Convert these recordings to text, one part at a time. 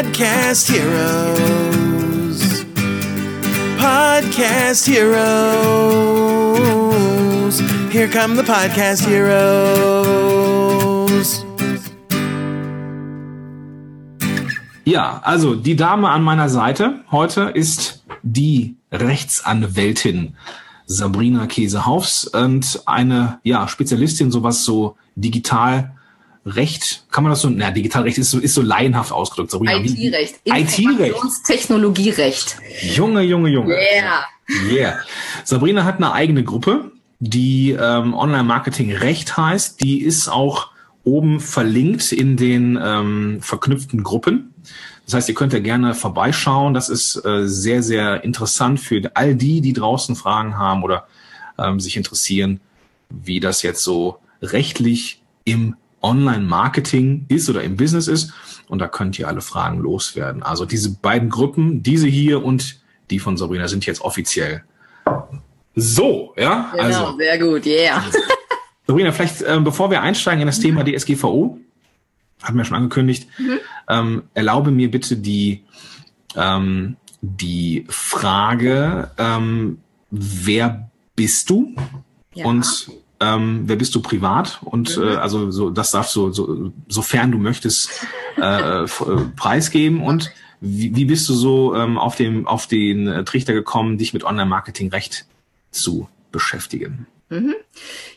Podcast Heroes. Podcast Heroes. Here come the Podcast Heroes. Ja, also die Dame an meiner Seite heute ist die Rechtsanwältin Sabrina Käsehaufs und eine ja, Spezialistin, sowas so digital Recht, kann man das so, na, Digitalrecht ist so, ist so laienhaft ausgedrückt. Wie- IT-Recht. IT-Recht. Technologierecht. Junge, Junge, Junge. Yeah. Yeah. Sabrina hat eine eigene Gruppe, die ähm, Online-Marketing Recht heißt. Die ist auch oben verlinkt in den ähm, verknüpften Gruppen. Das heißt, ihr könnt ja gerne vorbeischauen. Das ist äh, sehr, sehr interessant für all die, die draußen Fragen haben oder ähm, sich interessieren, wie das jetzt so rechtlich im Online-Marketing ist oder im Business ist. Und da könnt ihr alle Fragen loswerden. Also diese beiden Gruppen, diese hier und die von Sabrina, sind jetzt offiziell so, ja? Genau, Also, sehr gut, yeah. Sabrina, vielleicht ähm, bevor wir einsteigen in das Thema DSGVO, hatten wir schon angekündigt, ähm, erlaube mir bitte die, ähm, die Frage, ähm, ver bist du Ja. und ähm, wer bist du privat? Und äh, also so das darfst du so sofern du möchtest äh, f- äh, preisgeben. Und wie, wie bist du so ähm, auf dem auf den äh, Trichter gekommen, dich mit Online-Marketing-Recht zu beschäftigen?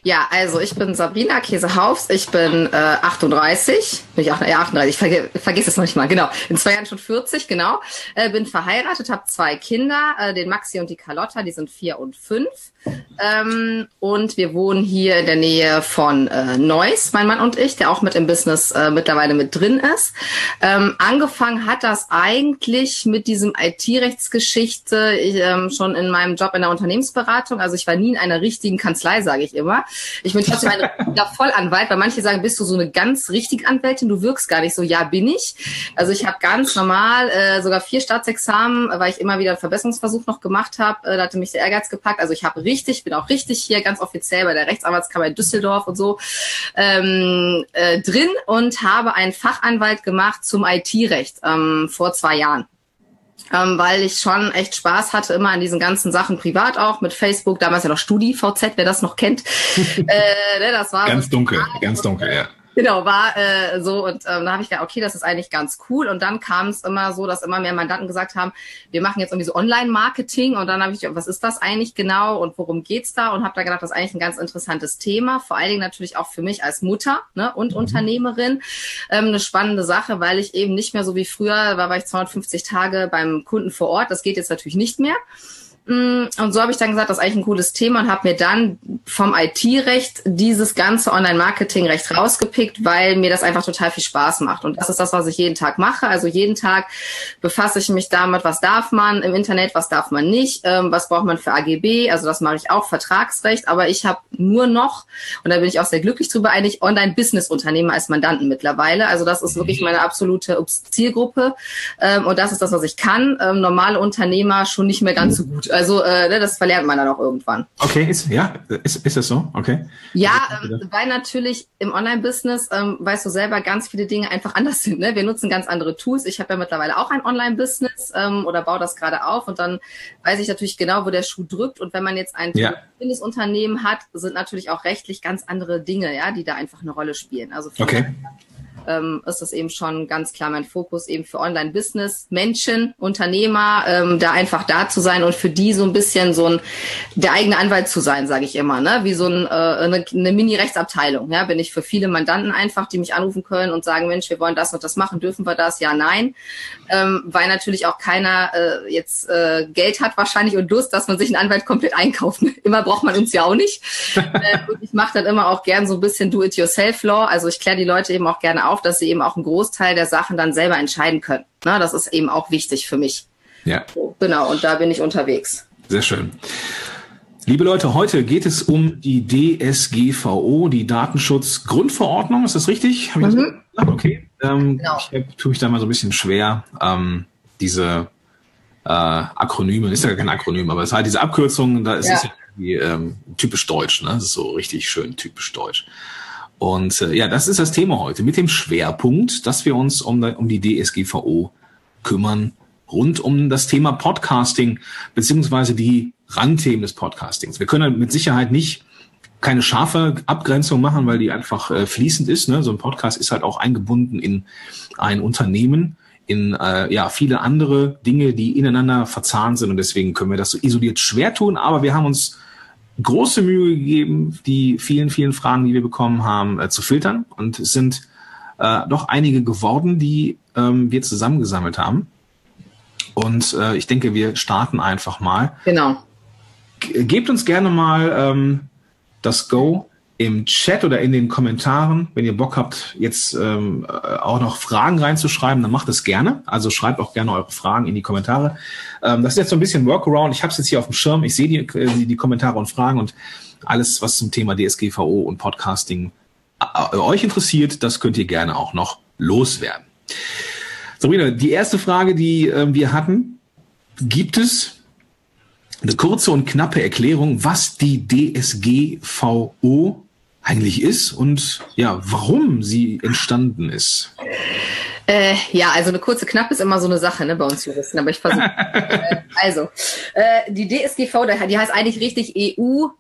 Ja, also ich bin Sabrina Käsehaufs, ich bin äh, 38, bin ich ach, ja, 38, ich verge vergiss es noch nicht mal, genau, in zwei Jahren schon 40, genau, äh, bin verheiratet, habe zwei Kinder, äh, den Maxi und die Carlotta, die sind vier und fünf. Ähm, und wir wohnen hier in der Nähe von äh, Neuss, mein Mann und ich, der auch mit im Business äh, mittlerweile mit drin ist. Ähm, angefangen hat das eigentlich mit diesem IT-Rechtsgeschichte ich, ähm, schon in meinem Job in der Unternehmensberatung. Also ich war nie in einer richtigen Kanzlei, sage ich immer. Ich bin trotzdem ein Vollanwalt, weil manche sagen, bist du so eine ganz richtige Anwältin, du wirkst gar nicht so. Ja, bin ich. Also ich habe ganz normal äh, sogar vier Staatsexamen, weil ich immer wieder einen Verbesserungsversuch noch gemacht habe. Äh, da hatte mich der Ehrgeiz gepackt. Also ich habe richtig, bin auch richtig hier ganz offiziell bei der Rechtsanwaltskammer in Düsseldorf und so ähm, äh, drin und habe einen Fachanwalt gemacht zum IT-Recht ähm, vor zwei Jahren ähm, weil ich schon echt Spaß hatte, immer an diesen ganzen Sachen privat auch, mit Facebook, damals ja noch StudiVZ, wer das noch kennt. äh, ne, das war Ganz dunkel, ganz dunkel, ja. Genau, war äh, so und ähm, da habe ich gedacht, okay, das ist eigentlich ganz cool. Und dann kam es immer so, dass immer mehr Mandanten gesagt haben, wir machen jetzt irgendwie so Online-Marketing und dann habe ich gedacht, was ist das eigentlich genau und worum geht's da? Und habe da gedacht, das ist eigentlich ein ganz interessantes Thema, vor allen Dingen natürlich auch für mich als Mutter ne, und Unternehmerin ähm, eine spannende Sache, weil ich eben nicht mehr so wie früher war, war ich 250 Tage beim Kunden vor Ort. Das geht jetzt natürlich nicht mehr. Mm, Und so habe ich dann gesagt, das ist eigentlich ein cooles Thema und habe mir dann vom IT-Recht dieses ganze Online-Marketing-Recht rausgepickt, weil mir das einfach total viel Spaß macht. Und das ist das, was ich jeden Tag mache. Also jeden Tag befasse ich mich damit, was darf man im Internet, was darf man nicht, ähm, was braucht man für AGB. Also das mache ich auch, Vertragsrecht. Aber ich habe nur noch, und da bin ich auch sehr glücklich drüber, eigentlich Online-Business-Unternehmer als Mandanten mittlerweile. Also das ist wirklich meine absolute Zielgruppe. Ähm, Und das ist das, was ich kann. Ähm, Normale Unternehmer schon nicht mehr ganz so gut. Also äh, ne, das verlernt man dann auch irgendwann. Okay, ist, ja, ist, ist das so? Okay. Ja, ähm, weil natürlich im Online-Business, ähm, weißt du selber, ganz viele Dinge einfach anders sind. Ne? Wir nutzen ganz andere Tools. Ich habe ja mittlerweile auch ein Online-Business ähm, oder baue das gerade auf und dann weiß ich natürlich genau, wo der Schuh drückt. Und wenn man jetzt ein Ja. Business-Unternehmen hat, sind natürlich auch rechtlich ganz andere Dinge, ja, die da einfach eine Rolle spielen. Also Okay. Ähm, ist das eben schon ganz klar mein Fokus eben für Online-Business, Menschen, Unternehmer, ähm, da einfach da zu sein und für die so ein bisschen so ein der eigene Anwalt zu sein, sage ich immer, ne? Wie so ein, äh, eine, eine Mini-Rechtsabteilung. Ja, bin ich für viele Mandanten einfach, die mich anrufen können und sagen, Mensch, wir wollen das und das machen, dürfen wir das? Ja, nein, ähm, weil natürlich auch keiner äh, jetzt äh, Geld hat wahrscheinlich und Lust, dass man sich einen Anwalt komplett einkauft. Immer braucht man uns ja auch nicht. äh, und ich mache dann immer auch gern so ein bisschen Do-it-yourself-Law. Also ich kläre die Leute eben auch gerne auf, dass sie eben auch einen Großteil der Sachen dann selber entscheiden können. Na, das ist eben auch wichtig für mich. Ja, Genau, und da bin ich unterwegs. sehr schön. Liebe Leute, heute geht es um die DSGVO, die Datenschutzgrundverordnung. Ist das richtig? Das Mhm. gesagt? Okay. Ähm, Genau. Ich tue mich da mal so ein bisschen schwer, ähm, diese äh, Akronyme, ist ja kein Akronym, aber es ist halt diese Abkürzungen, da ist Ja. es ja irgendwie, ähm, typisch deutsch, ne? Das ist so richtig schön typisch deutsch. Und äh, ja, das ist das Thema heute mit dem Schwerpunkt, dass wir uns um, um die DSGVO kümmern rund um das Thema Podcasting beziehungsweise die Randthemen des Podcastings. Wir können mit Sicherheit nicht keine scharfe Abgrenzung machen, weil die einfach äh, fließend ist. Ne? So ein Podcast ist halt auch eingebunden in ein Unternehmen, in äh, ja viele andere Dinge, die ineinander verzahnt sind und deswegen können wir das so isoliert schwer tun. Aber wir haben uns große Mühe gegeben, die vielen, vielen Fragen, die wir bekommen haben, äh, zu filtern und es sind äh, doch einige geworden, die ähm, wir zusammengesammelt haben. Und äh, ich denke, wir starten einfach mal. Genau. Gebt uns gerne mal ähm, das Go im Chat oder in den Kommentaren. Wenn ihr Bock habt, jetzt ähm, äh, auch noch Fragen reinzuschreiben, dann macht es gerne. Also schreibt auch gerne eure Fragen in die Kommentare. Ähm, das ist jetzt so ein bisschen Workaround. Ich habe es jetzt hier auf dem Schirm. Ich sehe die, äh, die, Kommentare und Fragen und alles, was zum Thema DSGVO und Podcasting äh, euch interessiert, das könnt ihr gerne auch noch loswerden. Sabrina, die erste Frage, die äh, wir hatten, gibt es eine kurze und knappe Erklärung, was die DSGVO eigentlich ist und ja, warum sie entstanden ist. Äh, ja, also eine kurze knapp ist immer so eine Sache ne, bei uns Juristen, aber ich versuche. äh, also, äh, die DSGVO, die heißt eigentlich richtig EU-DSGVO.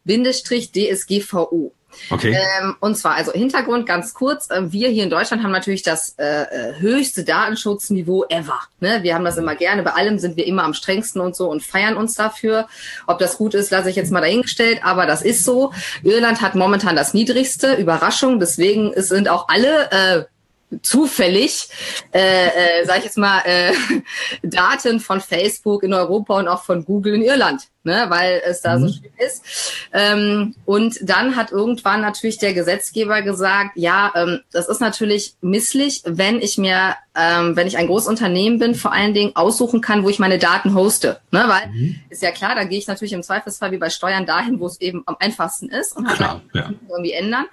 Okay. Ähm, und zwar, also Hintergrund ganz kurz, äh, wir hier in Deutschland haben natürlich das äh, äh, höchste Datenschutzniveau ever. Ne? Wir haben das immer gerne, bei allem sind wir immer am strengsten und so und feiern uns dafür. Ob das gut ist, lasse ich jetzt mal dahingestellt, aber das ist so. Irland hat momentan das niedrigste, Überraschung, deswegen sind auch alle äh, zufällig, äh, äh, sag ich jetzt mal, äh, Daten von Facebook in Europa und auch von Google in Irland ne, weil es da mhm. so schlimm ist. Ähm, und dann hat irgendwann natürlich der Gesetzgeber gesagt, ja, ähm, das ist natürlich misslich, wenn ich mir, ähm, wenn ich ein Großunternehmen bin, vor allen Dingen aussuchen kann, wo ich meine Daten hoste. Ne, weil mhm. ist ja klar, da gehe ich natürlich im Zweifelsfall wie bei Steuern dahin, wo es eben am einfachsten ist und klar, ja. irgendwie ändern.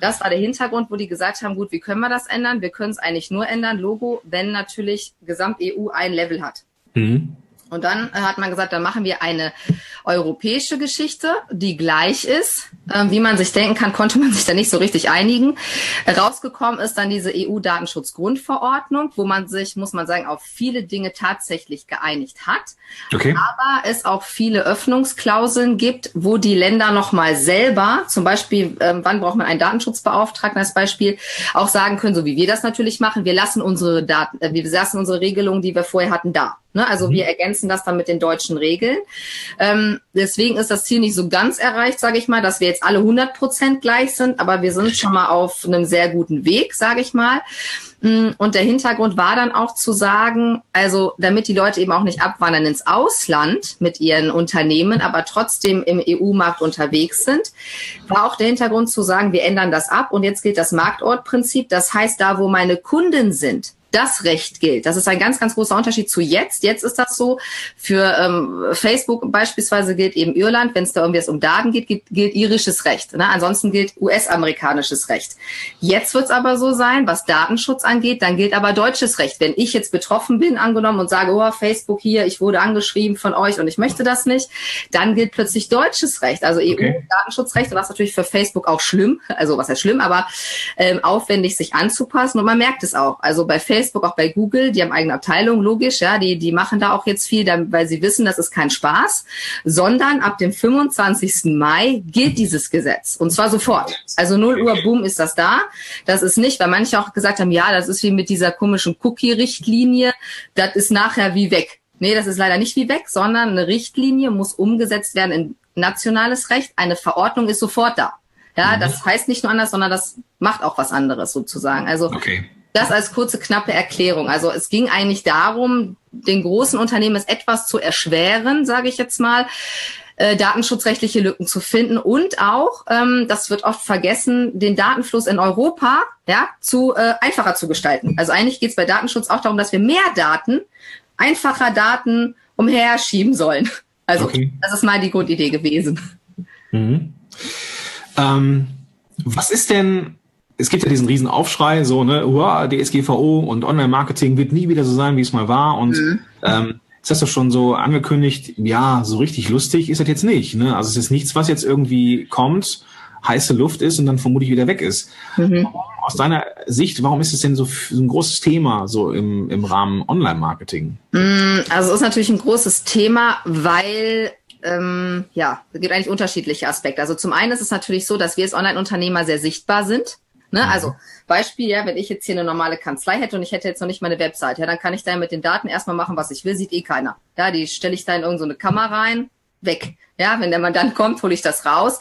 Das war der Hintergrund, wo die gesagt haben, gut, wie können wir das ändern? Wir können es eigentlich nur ändern, Logo, wenn natürlich Gesamt EU ein Level hat. Mhm. Und dann äh, hat man gesagt, dann machen wir eine europäische Geschichte, die gleich ist. Ähm, wie man sich denken kann, konnte man sich da nicht so richtig einigen. Rausgekommen ist dann diese EU-Datenschutzgrundverordnung, wo man sich, muss man sagen, auf viele Dinge tatsächlich geeinigt hat. Okay. Aber es auch viele Öffnungsklauseln gibt, wo die Länder nochmal selber, zum Beispiel, ähm, wann braucht man einen Datenschutzbeauftragten als Beispiel, auch sagen können, so wie wir das natürlich machen, wir lassen unsere Daten, äh, wir lassen unsere Regelungen, die wir vorher hatten, da. Ne? Also mhm. wir ergänzen das dann mit den deutschen Regeln. Ähm, deswegen ist das Ziel nicht so ganz erreicht, sage ich mal, dass wir jetzt alle 100 Prozent gleich sind, aber wir sind schon mal auf einem sehr guten Weg, sage ich mal. Mm, und der Hintergrund war dann auch zu sagen, also damit die Leute eben auch nicht abwandern ins Ausland mit ihren Unternehmen, aber trotzdem im EU-Markt unterwegs sind, war auch der Hintergrund zu sagen, wir ändern das ab und jetzt gilt das Marktortprinzip. Das heißt, da wo meine Kunden sind, das Recht gilt. Das ist ein ganz, ganz großer Unterschied zu jetzt. Jetzt ist das so. Für ähm, Facebook beispielsweise gilt eben Irland, wenn es da irgendwie um Daten geht, gilt, gilt irisches Recht. Ne? Ansonsten gilt US-amerikanisches Recht. Jetzt wird es aber so sein, was Datenschutz angeht, dann gilt aber deutsches Recht. Wenn ich jetzt betroffen bin, angenommen und sage, oh, Facebook hier, ich wurde angeschrieben von euch und ich möchte das nicht, dann gilt plötzlich deutsches Recht, also EU-Datenschutzrecht, was natürlich für Facebook auch schlimm, also was heißt schlimm, aber ähm, aufwendig sich anzupassen und man merkt es auch. Also bei Facebook Facebook, auch bei Google, die haben eigene Abteilungen, logisch, ja, die, die machen da auch jetzt viel, weil sie wissen, das ist kein Spaß, sondern ab dem 25. Mai gilt dieses Gesetz und zwar sofort. Also 0 Uhr, boom, ist das da. Das ist nicht, weil manche auch gesagt haben, ja, das ist wie mit dieser komischen Cookie-Richtlinie, das ist nachher wie weg. Nee, das ist leider nicht wie weg, sondern eine Richtlinie muss umgesetzt werden in nationales Recht. Eine Verordnung ist sofort da. Ja, mhm. das heißt nicht nur anders, sondern das macht auch was anderes sozusagen. Also okay. Das als kurze, knappe Erklärung. Also es ging eigentlich darum, den großen Unternehmen es etwas zu erschweren, sage ich jetzt mal, äh, datenschutzrechtliche Lücken zu finden und auch, ähm, das wird oft vergessen, den Datenfluss in Europa ja, zu äh, einfacher zu gestalten. Also eigentlich geht es bei Datenschutz auch darum, dass wir mehr Daten, einfacher Daten umher schieben sollen. Also okay. das ist mal die Grundidee gewesen. Mhm. Ähm, was ist denn es gibt ja diesen riesen Aufschrei, so, ne, uah, DSGVO und Online-Marketing wird nie wieder so sein, wie es mal war. Und mhm. ähm, ist das doch schon so angekündigt, ja, so richtig lustig ist das jetzt nicht. Ne? Also es ist nichts, was jetzt irgendwie kommt, heiße Luft ist und dann vermutlich wieder weg ist. Mhm. aus deiner Sicht, warum ist es denn so, so ein großes Thema so im, im Rahmen Online-Marketing? Mm, also es ist natürlich ein großes Thema, weil ähm, ja, es gibt eigentlich unterschiedliche Aspekte. Also zum einen ist es natürlich so, dass wir als Online-Unternehmer sehr sichtbar sind. Ne? Mhm. Also Beispiel, ja, wenn ich jetzt hier eine normale Kanzlei hätte und ich hätte jetzt noch nicht meine Website, ja, dann kann ich da mit den Daten erstmal machen, was ich will, sieht eh keiner. Ja, die stelle ich da in irgendeine so Kammer rein, weg. Ja, wenn der Mandant kommt, hole ich das raus.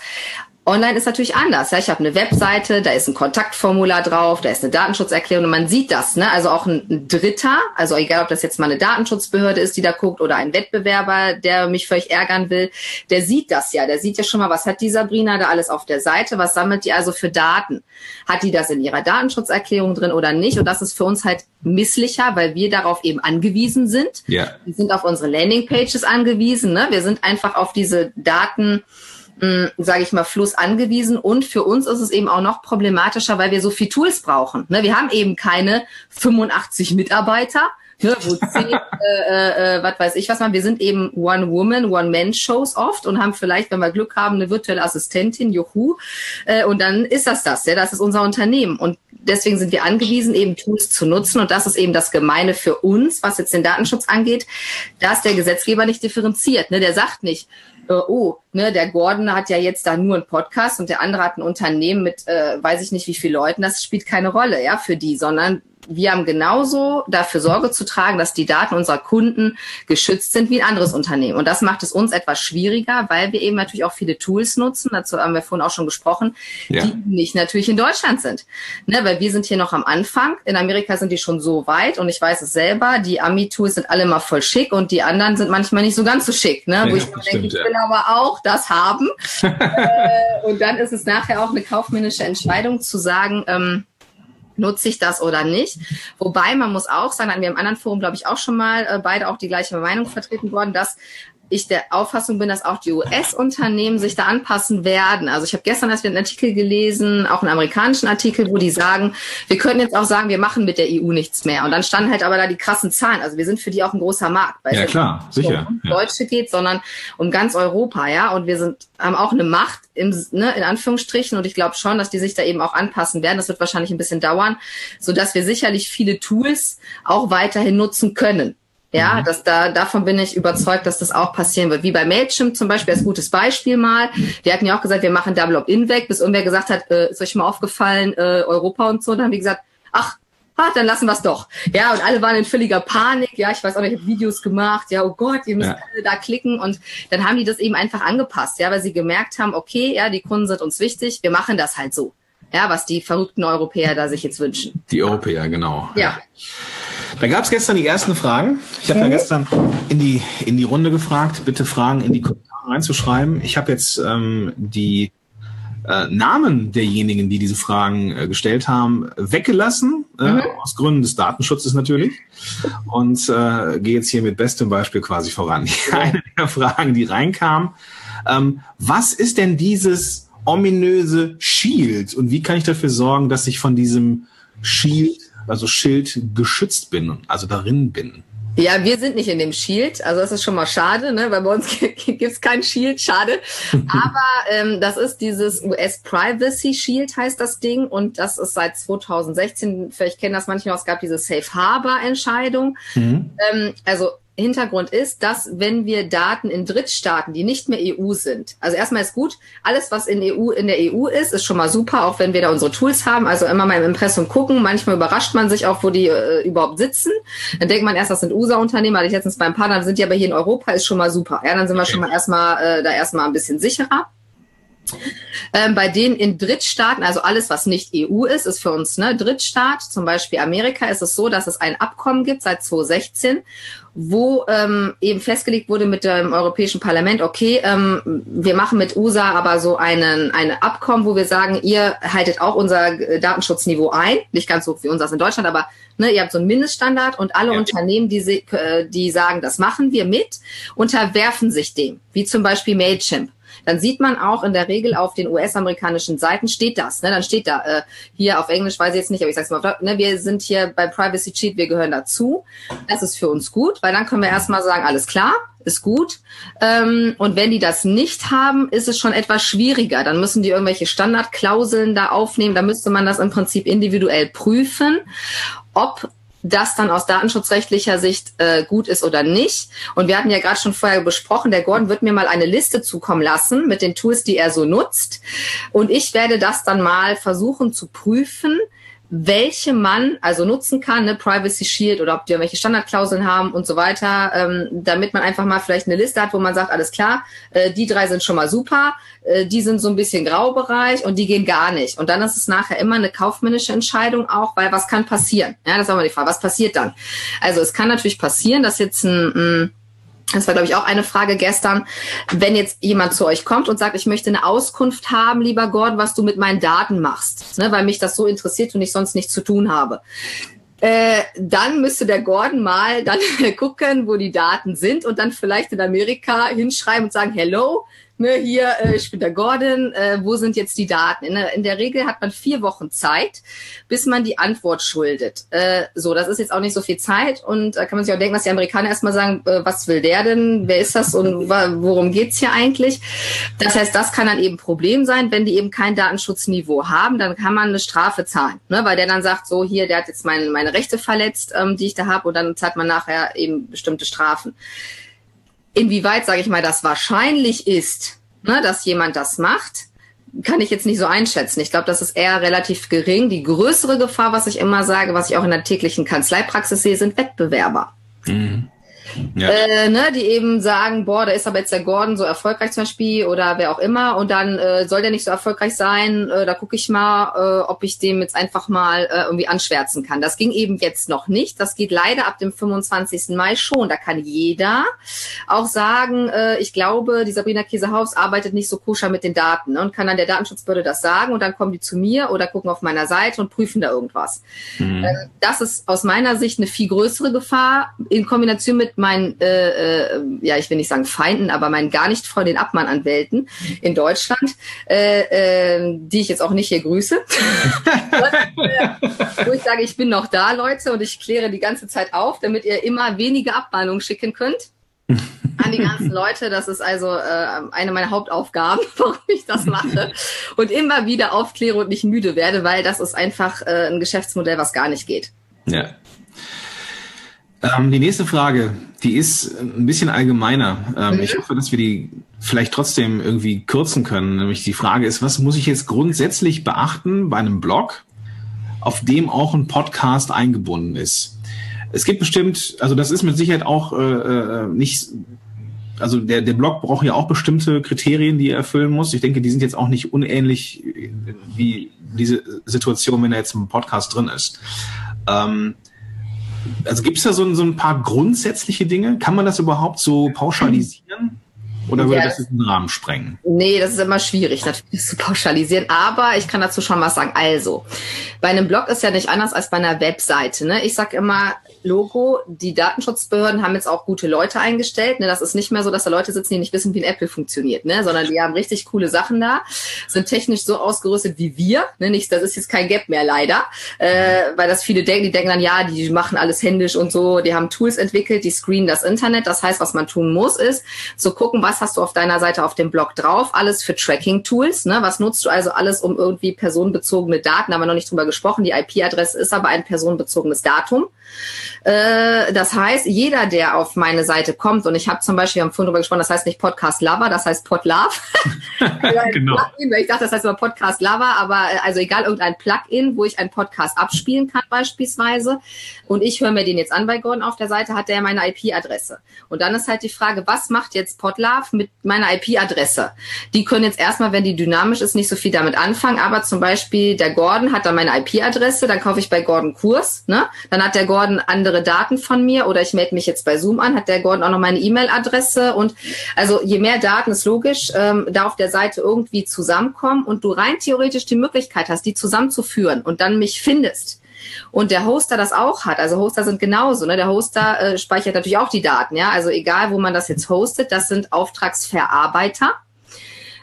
Online ist natürlich anders. Ja, ich habe eine Webseite, da ist ein Kontaktformular drauf, da ist eine Datenschutzerklärung und man sieht das. Ne? Also auch ein, ein, Dritter, also egal ob das jetzt mal eine Datenschutzbehörde ist, die da guckt oder ein Wettbewerber, der mich völlig ärgern will, der sieht das ja. Der sieht ja schon mal, was hat die Sabrina da alles auf der Seite, was sammelt die also für Daten? Hat die das in ihrer Datenschutzerklärung drin oder nicht? Und das ist für uns halt misslicher, weil wir darauf eben angewiesen sind. Ja. Wir sind auf unsere Landingpages angewiesen. Ne? Wir sind einfach auf diese Daten sage ich mal, Fluss angewiesen. Und für uns ist es eben auch noch problematischer, weil wir so viel Tools brauchen. Ne? Wir haben eben keine 85 Mitarbeiter, ne, wo zehn, äh, äh, was weiß ich was man. Wir sind eben One-Woman, One-Man-Shows oft und haben vielleicht, wenn wir Glück haben, eine virtuelle Assistentin, juhu. Äh, und dann ist das das, ja, das ist unser Unternehmen. Und deswegen sind wir angewiesen, eben Tools zu nutzen. Und das ist eben das Gemeine für uns, was jetzt den Datenschutz angeht, dass der Gesetzgeber nicht differenziert. Ne? Der sagt nicht, äh, oh, ne, der Gordon hat ja jetzt da nur einen Podcast und der andere hat ein Unternehmen mit, äh, weiß ich nicht wie viele Leuten, das spielt keine Rolle, ja, für die, sondern wir haben genauso dafür Sorge zu tragen, dass die Daten unserer Kunden geschützt sind wie ein anderes Unternehmen. Und das macht es uns etwas schwieriger, weil wir eben natürlich auch viele Tools nutzen, dazu haben wir vorhin auch schon gesprochen, ja. die nicht natürlich in Deutschland sind. Ne, weil wir sind hier noch am Anfang. In Amerika sind die schon so weit und ich weiß es selber, die Ami-Tools sind alle mal voll schick und die anderen sind manchmal nicht so ganz so schick. Ne? Ja, Wo ich denke, stimmt, ich will ja. aber auch das haben. äh, und dann ist es nachher auch eine kaufmännische Entscheidung zu sagen, ähm, nutze ich das oder nicht. Wobei man muss auch sagen, hatten wir im anderen Forum, glaube ich, auch schon mal äh, beide auch die gleiche Meinung vertreten worden, dass ich der Auffassung bin, dass auch die US-Unternehmen sich da anpassen werden. Also ich habe gestern erst einen Artikel gelesen, auch einen amerikanischen Artikel, wo die sagen, wir könnten jetzt auch sagen, wir machen mit der EU nichts mehr. Und dann standen halt aber da die krassen Zahlen. Also wir sind für die auch ein großer Markt, weil ja, es klar, sicher. um Deutsche ja. geht, sondern um ganz Europa, ja. Und wir sind haben auch eine Macht im, ne, in Anführungsstrichen. Und ich glaube schon, dass die sich da eben auch anpassen werden. Das wird wahrscheinlich ein bisschen dauern, so dass wir sicherlich viele Tools auch weiterhin nutzen können. Ja, mhm. das, da, davon bin ich überzeugt, dass das auch passieren wird. Wie bei Mailchimp zum Beispiel als gutes Beispiel mal. Die hatten ja auch gesagt, wir machen Double Opt-in weg, bis irgendwer gesagt hat, äh, ist euch mal aufgefallen, äh, Europa und so. Dann haben die gesagt, ach, ah, dann lassen wir es doch. Ja, und alle waren in völliger Panik. Ja, ich weiß auch nicht, ich habe Videos gemacht. Ja, oh Gott, ihr müsst ja. alle da klicken. Und dann haben die das eben einfach angepasst, ja, weil sie gemerkt haben, okay, ja, die Kunden sind uns wichtig, wir machen das halt so. Ja, was die verrückten Europäer da sich jetzt wünschen. Die Europäer, genau. Ja. Da gab es gestern die ersten Fragen. Ich habe mhm. da gestern in die, in die Runde gefragt, bitte Fragen in die Kommentare reinzuschreiben. Ich habe jetzt ähm, die äh, Namen derjenigen, die diese Fragen äh, gestellt haben, weggelassen, äh, mhm. aus Gründen des Datenschutzes natürlich. Und äh, gehe jetzt hier mit bestem Beispiel quasi voran. Eine der Fragen, die reinkam, ähm, was ist denn dieses ominöse Shield und wie kann ich dafür sorgen, dass ich von diesem Shield, also Schild, geschützt bin, also darin bin? Ja, wir sind nicht in dem Shield, also das ist schon mal schade, ne? weil bei uns gibt's kein Shield, schade. Aber ähm, das ist dieses US Privacy Shield heißt das Ding und das ist seit 2016, vielleicht kennen das manche noch, es gab diese Safe Harbor Entscheidung. Mhm. Ähm, also Hintergrund ist, dass wenn wir Daten in Drittstaaten, die nicht mehr EU sind, also erstmal ist gut, alles was in EU in der EU ist, ist schon mal super, auch wenn wir da unsere Tools haben. Also immer mal im Impressum gucken. Manchmal überrascht man sich auch, wo die äh, überhaupt sitzen. Dann denkt man erst, das sind USA-Unternehmen. Hatte ich letztens beim Partner, sind die aber hier in Europa, ist schon mal super. Ja, dann sind wir schon mal erstmal äh, da erstmal ein bisschen sicherer. Ähm, bei denen in Drittstaaten, also alles, was nicht EU ist, ist für uns ne, Drittstaat. Zum Beispiel Amerika ist es so, dass es ein Abkommen gibt seit 2016 wo ähm, eben festgelegt wurde mit dem Europäischen Parlament, okay, ähm, wir machen mit USA aber so einen ein Abkommen, wo wir sagen, ihr haltet auch unser äh, Datenschutzniveau ein, nicht ganz so wie unseres in Deutschland, aber ne, ihr habt so einen Mindeststandard und alle ja. Unternehmen, die, äh, die sagen, das machen wir mit, unterwerfen sich dem, wie zum Beispiel Mailchimp dann sieht man auch in der Regel auf den US-amerikanischen Seiten steht das. Ne? Dann steht da, äh, hier auf Englisch weiß ich jetzt nicht, aber ich sage es mal, ne, wir sind hier bei Privacy Cheat, wir gehören dazu. Das ist für uns gut, weil dann können wir erstmal sagen, alles klar, ist gut. Ähm, und wenn die das nicht haben, ist es schon etwas schwieriger. Dann müssen die irgendwelche Standardklauseln da aufnehmen. Da müsste man das im Prinzip individuell prüfen, ob das dann aus datenschutzrechtlicher Sicht äh, gut ist oder nicht. Und wir hatten ja gerade schon vorher besprochen, der Gordon wird mir mal eine Liste zukommen lassen mit den Tools, die er so nutzt. Und ich werde das dann mal versuchen zu prüfen, welche man also nutzen kann, ne, Privacy Shield oder ob die irgendwelche Standardklauseln haben und so weiter, ähm, damit man einfach mal vielleicht eine Liste hat, wo man sagt, alles klar, äh, die drei sind schon mal super, äh, die sind so ein bisschen Graubereich und die gehen gar nicht. Und dann ist es nachher immer eine kaufmännische Entscheidung auch, weil was kann passieren? Ja, das ist auch mal die Frage, was passiert dann? Also es kann natürlich passieren, dass jetzt ein, ein das war, glaube ich, auch eine Frage gestern. Wenn jetzt jemand zu euch kommt und sagt, ich möchte eine Auskunft haben, lieber Gordon, was du mit meinen Daten machst, ne, weil mich das so interessiert und ich sonst nichts zu tun habe. Äh, dann müsste der Gordon mal dann gucken, wo die Daten sind und dann vielleicht in Amerika hinschreiben und sagen, hello, ne, hier, äh, ich bin der Gordon, äh, wo sind jetzt die Daten? In, in, der Regel hat man vier Wochen Zeit, bis man die Antwort schuldet. Äh, so, das ist jetzt auch nicht so viel Zeit und da kann man sich auch denken, dass die Amerikaner erstmal sagen, äh, was will der denn, wer ist das und worum geht's hier eigentlich? Das heißt, das kann dann eben Problem sein, wenn die eben kein Datenschutzniveau haben, dann kann man eine Strafe zahlen, ne, weil der dann sagt, so hier, der hat jetzt meine, meine Rechte verletzt, ähm, die ich da habe und dann zahlt man nachher eben bestimmte Strafen. Inwieweit, sage ich mal, das wahrscheinlich ist, ne, dass jemand das macht, kann ich jetzt nicht so einschätzen. Ich glaube, das ist eher relativ gering. Die größere Gefahr, was ich immer sage, was ich auch in der täglichen Kanzleipraxis sehe, sind Wettbewerber. Mhm. Ja. Äh, ne, die eben sagen, boah, da ist aber jetzt der Gordon so erfolgreich zum Beispiel oder wer auch immer und dann äh, soll der nicht so erfolgreich sein, äh, da gucke ich mal, äh, ob ich dem jetzt einfach mal äh, irgendwie anschwärzen kann. Das ging eben jetzt noch nicht, das geht leider ab dem 25. Mai schon. Da kann jeder auch sagen, äh, ich glaube, die Sabrina Käsehaus arbeitet nicht so koscher mit den Daten ne, und kann dann der Datenschutzbehörde das sagen und dann kommen die zu mir oder gucken auf meiner Seite und prüfen da irgendwas. Mhm. Das ist aus meiner Sicht eine viel größere Gefahr in Kombination mit meinen, äh, äh, ja, ich will nicht sagen Feinden, aber meinen gar nicht freundlichen Abmannanwälten in Deutschland, äh, äh, die ich jetzt auch nicht hier grüße. wo ich sage, ich bin noch da, Leute, und ich kläre die ganze Zeit auf, damit ihr immer weniger Abmahnungen schicken könnt an die ganzen Leute. Das ist also äh, eine meiner Hauptaufgaben, warum ich das mache. Und immer wieder aufkläre und nicht müde werde, weil das ist einfach äh, ein Geschäftsmodell, was gar nicht geht. Ja. Ähm, die nächste Frage, die ist ein bisschen allgemeiner. Ähm, mhm. Ich hoffe, dass wir die vielleicht trotzdem irgendwie kürzen können. Nämlich die Frage ist, was muss ich jetzt grundsätzlich beachten bei einem Blog, auf dem auch ein Podcast eingebunden ist? Es gibt bestimmt, also das ist mit Sicherheit auch äh, äh, nicht, also der, der Blog braucht ja auch bestimmte Kriterien, die er erfüllen muss. Ich denke, die sind jetzt auch nicht unähnlich wie diese Situation, wenn er jetzt im Podcast drin ist. Ähm, also gibt es da so, so ein paar grundsätzliche Dinge? Kann man das überhaupt so pauschalisieren? Oder würde ja, das den Rahmen sprengen? Nee, das ist immer schwierig, natürlich zu pauschalisieren. Aber ich kann dazu schon was sagen. Also, bei einem Blog ist ja nicht anders als bei einer Webseite. Ne? Ich sag immer, Logo, die Datenschutzbehörden haben jetzt auch gute Leute eingestellt. Ne? Das ist nicht mehr so, dass da Leute sitzen, die nicht wissen, wie ein Apple funktioniert, ne? sondern die haben richtig coole Sachen da, sind technisch so ausgerüstet wie wir. Ne? Nicht, das ist jetzt kein Gap mehr leider, äh, weil das viele denken, die denken dann, ja, die machen alles händisch und so. Die haben Tools entwickelt, die screenen das Internet. Das heißt, was man tun muss, ist zu gucken, was hast du auf deiner Seite auf dem Blog drauf. Alles für Tracking-Tools. Ne? Was nutzt du also alles, um irgendwie personenbezogene Daten, da haben wir noch nicht drüber gesprochen. Die IP-Adresse ist aber ein personenbezogenes Datum. Äh, das heißt, jeder, der auf meine Seite kommt, und ich habe zum Beispiel, haben vorhin drüber gesprochen, das heißt nicht Podcast Lover, das heißt Pod Love. genau. ich dachte, das heißt immer Podcast Lover, aber äh, also egal, irgendein Plugin, wo ich einen Podcast abspielen kann beispielsweise. Und ich höre mir den jetzt an bei Gordon auf der Seite, hat der meine IP-Adresse. Und dann ist halt die Frage, was macht jetzt Podlove mit meiner IP-Adresse? Die können jetzt erstmal, wenn die dynamisch ist, nicht so viel damit anfangen, aber zum Beispiel der Gordon hat dann meine IP-Adresse, dann kaufe ich bei Gordon Kurs, ne? Dann hat der Gordon andere andere Daten von mir oder ich melde mich jetzt bei Zoom an, hat der Gordon auch noch meine E-Mail-Adresse und also je mehr Daten ist logisch, ähm, da auf der Seite irgendwie zusammenkommen und du rein theoretisch die Möglichkeit hast, die zusammenzuführen und dann mich findest und der Hoster das auch hat. Also Hoster sind genauso. Ne? Der Hoster äh, speichert natürlich auch die Daten. Ja, also egal, wo man das jetzt hostet, das sind Auftragsverarbeiter.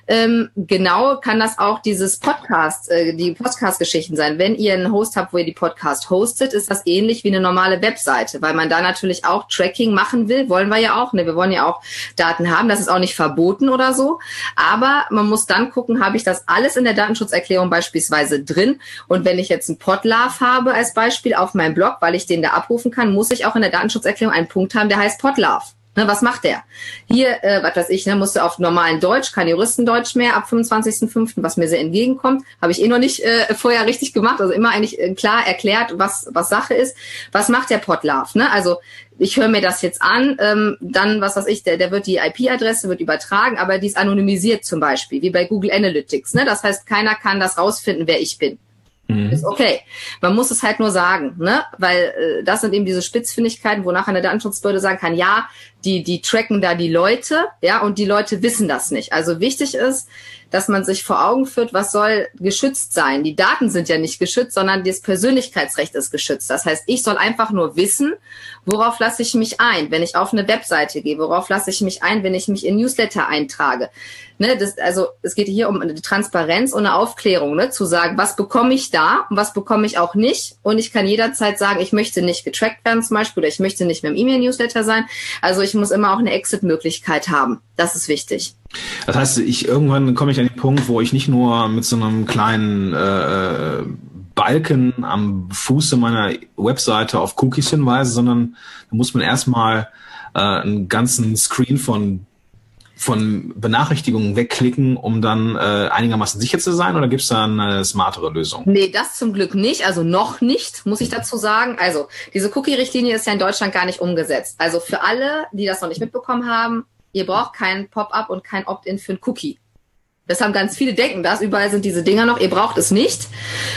Ähm, genau kann das auch dieses Podcast, äh, die Podcast-Geschichten sein. Wenn ihr einen Host habt, wo ihr die Podcast hostet, ist das ähnlich wie eine normale Webseite, weil man da natürlich auch Tracking machen will. Wollen wir ja auch. Ne? Wir wollen ja auch Daten haben. Das ist auch nicht verboten oder so. Aber man muss dann gucken, habe ich das alles in der Datenschutzerklärung beispielsweise drin? Und wenn ich jetzt einen Podlove habe als Beispiel auf meinem Blog, weil ich den da abrufen kann, muss ich auch in der Datenschutzerklärung einen Punkt haben, der heißt Podlove. Ne, was macht der? Hier, äh, was weiß ich, ne, musste auf normalen Deutsch, kein Juristendeutsch mehr ab 25.05., was mir sehr entgegenkommt. Habe ich eh noch nicht äh, vorher richtig gemacht. Also immer eigentlich äh, klar erklärt, was, was Sache ist. Was macht der Podlove? Ne? Also ich höre mir das jetzt an, ähm, dann, was weiß ich, der, der wird die IP-Adresse, wird übertragen, aber die ist anonymisiert zum Beispiel, wie bei Google Analytics. Ne? Das heißt, keiner kann das rausfinden, wer ich bin. Mhm. Ist okay. Man muss es halt nur sagen, ne? Weil äh, das sind eben diese Spitzfindigkeiten, wo nachher eine Datenschutzbehörde sagen kann, ja, die, die tracken da die Leute, ja, und die Leute wissen das nicht. Also wichtig ist, dass man sich vor Augen führt, was soll geschützt sein. Die Daten sind ja nicht geschützt, sondern das Persönlichkeitsrecht ist geschützt. Das heißt, ich soll einfach nur wissen, worauf lasse ich mich ein, wenn ich auf eine Webseite gehe, worauf lasse ich mich ein, wenn ich mich in Newsletter eintrage. Ne, das, also es geht hier um eine Transparenz und eine Aufklärung, ne, zu sagen, was bekomme ich da und was bekomme ich auch nicht. Und ich kann jederzeit sagen, ich möchte nicht getrackt werden zum Beispiel oder ich möchte nicht mehr im E-Mail-Newsletter sein. Also ich muss immer auch eine Exit-Möglichkeit haben. Das ist wichtig. Das heißt, ich irgendwann komme ich an den Punkt, wo ich nicht nur mit so einem kleinen äh, Balken am Fuße meiner Webseite auf Cookies hinweise, sondern da muss man erstmal äh, einen ganzen Screen von von Benachrichtigungen wegklicken, um dann äh, einigermaßen sicher zu sein? Oder gibt es da eine smartere Lösung? Nee, das zum Glück nicht. Also noch nicht, muss ich dazu sagen. Also diese Cookie-Richtlinie ist ja in Deutschland gar nicht umgesetzt. Also für alle, die das noch nicht mitbekommen haben, ihr braucht kein Pop-up und kein Opt-in für ein Cookie. Das haben ganz viele denken das. Überall sind diese Dinger noch. Ihr braucht es nicht.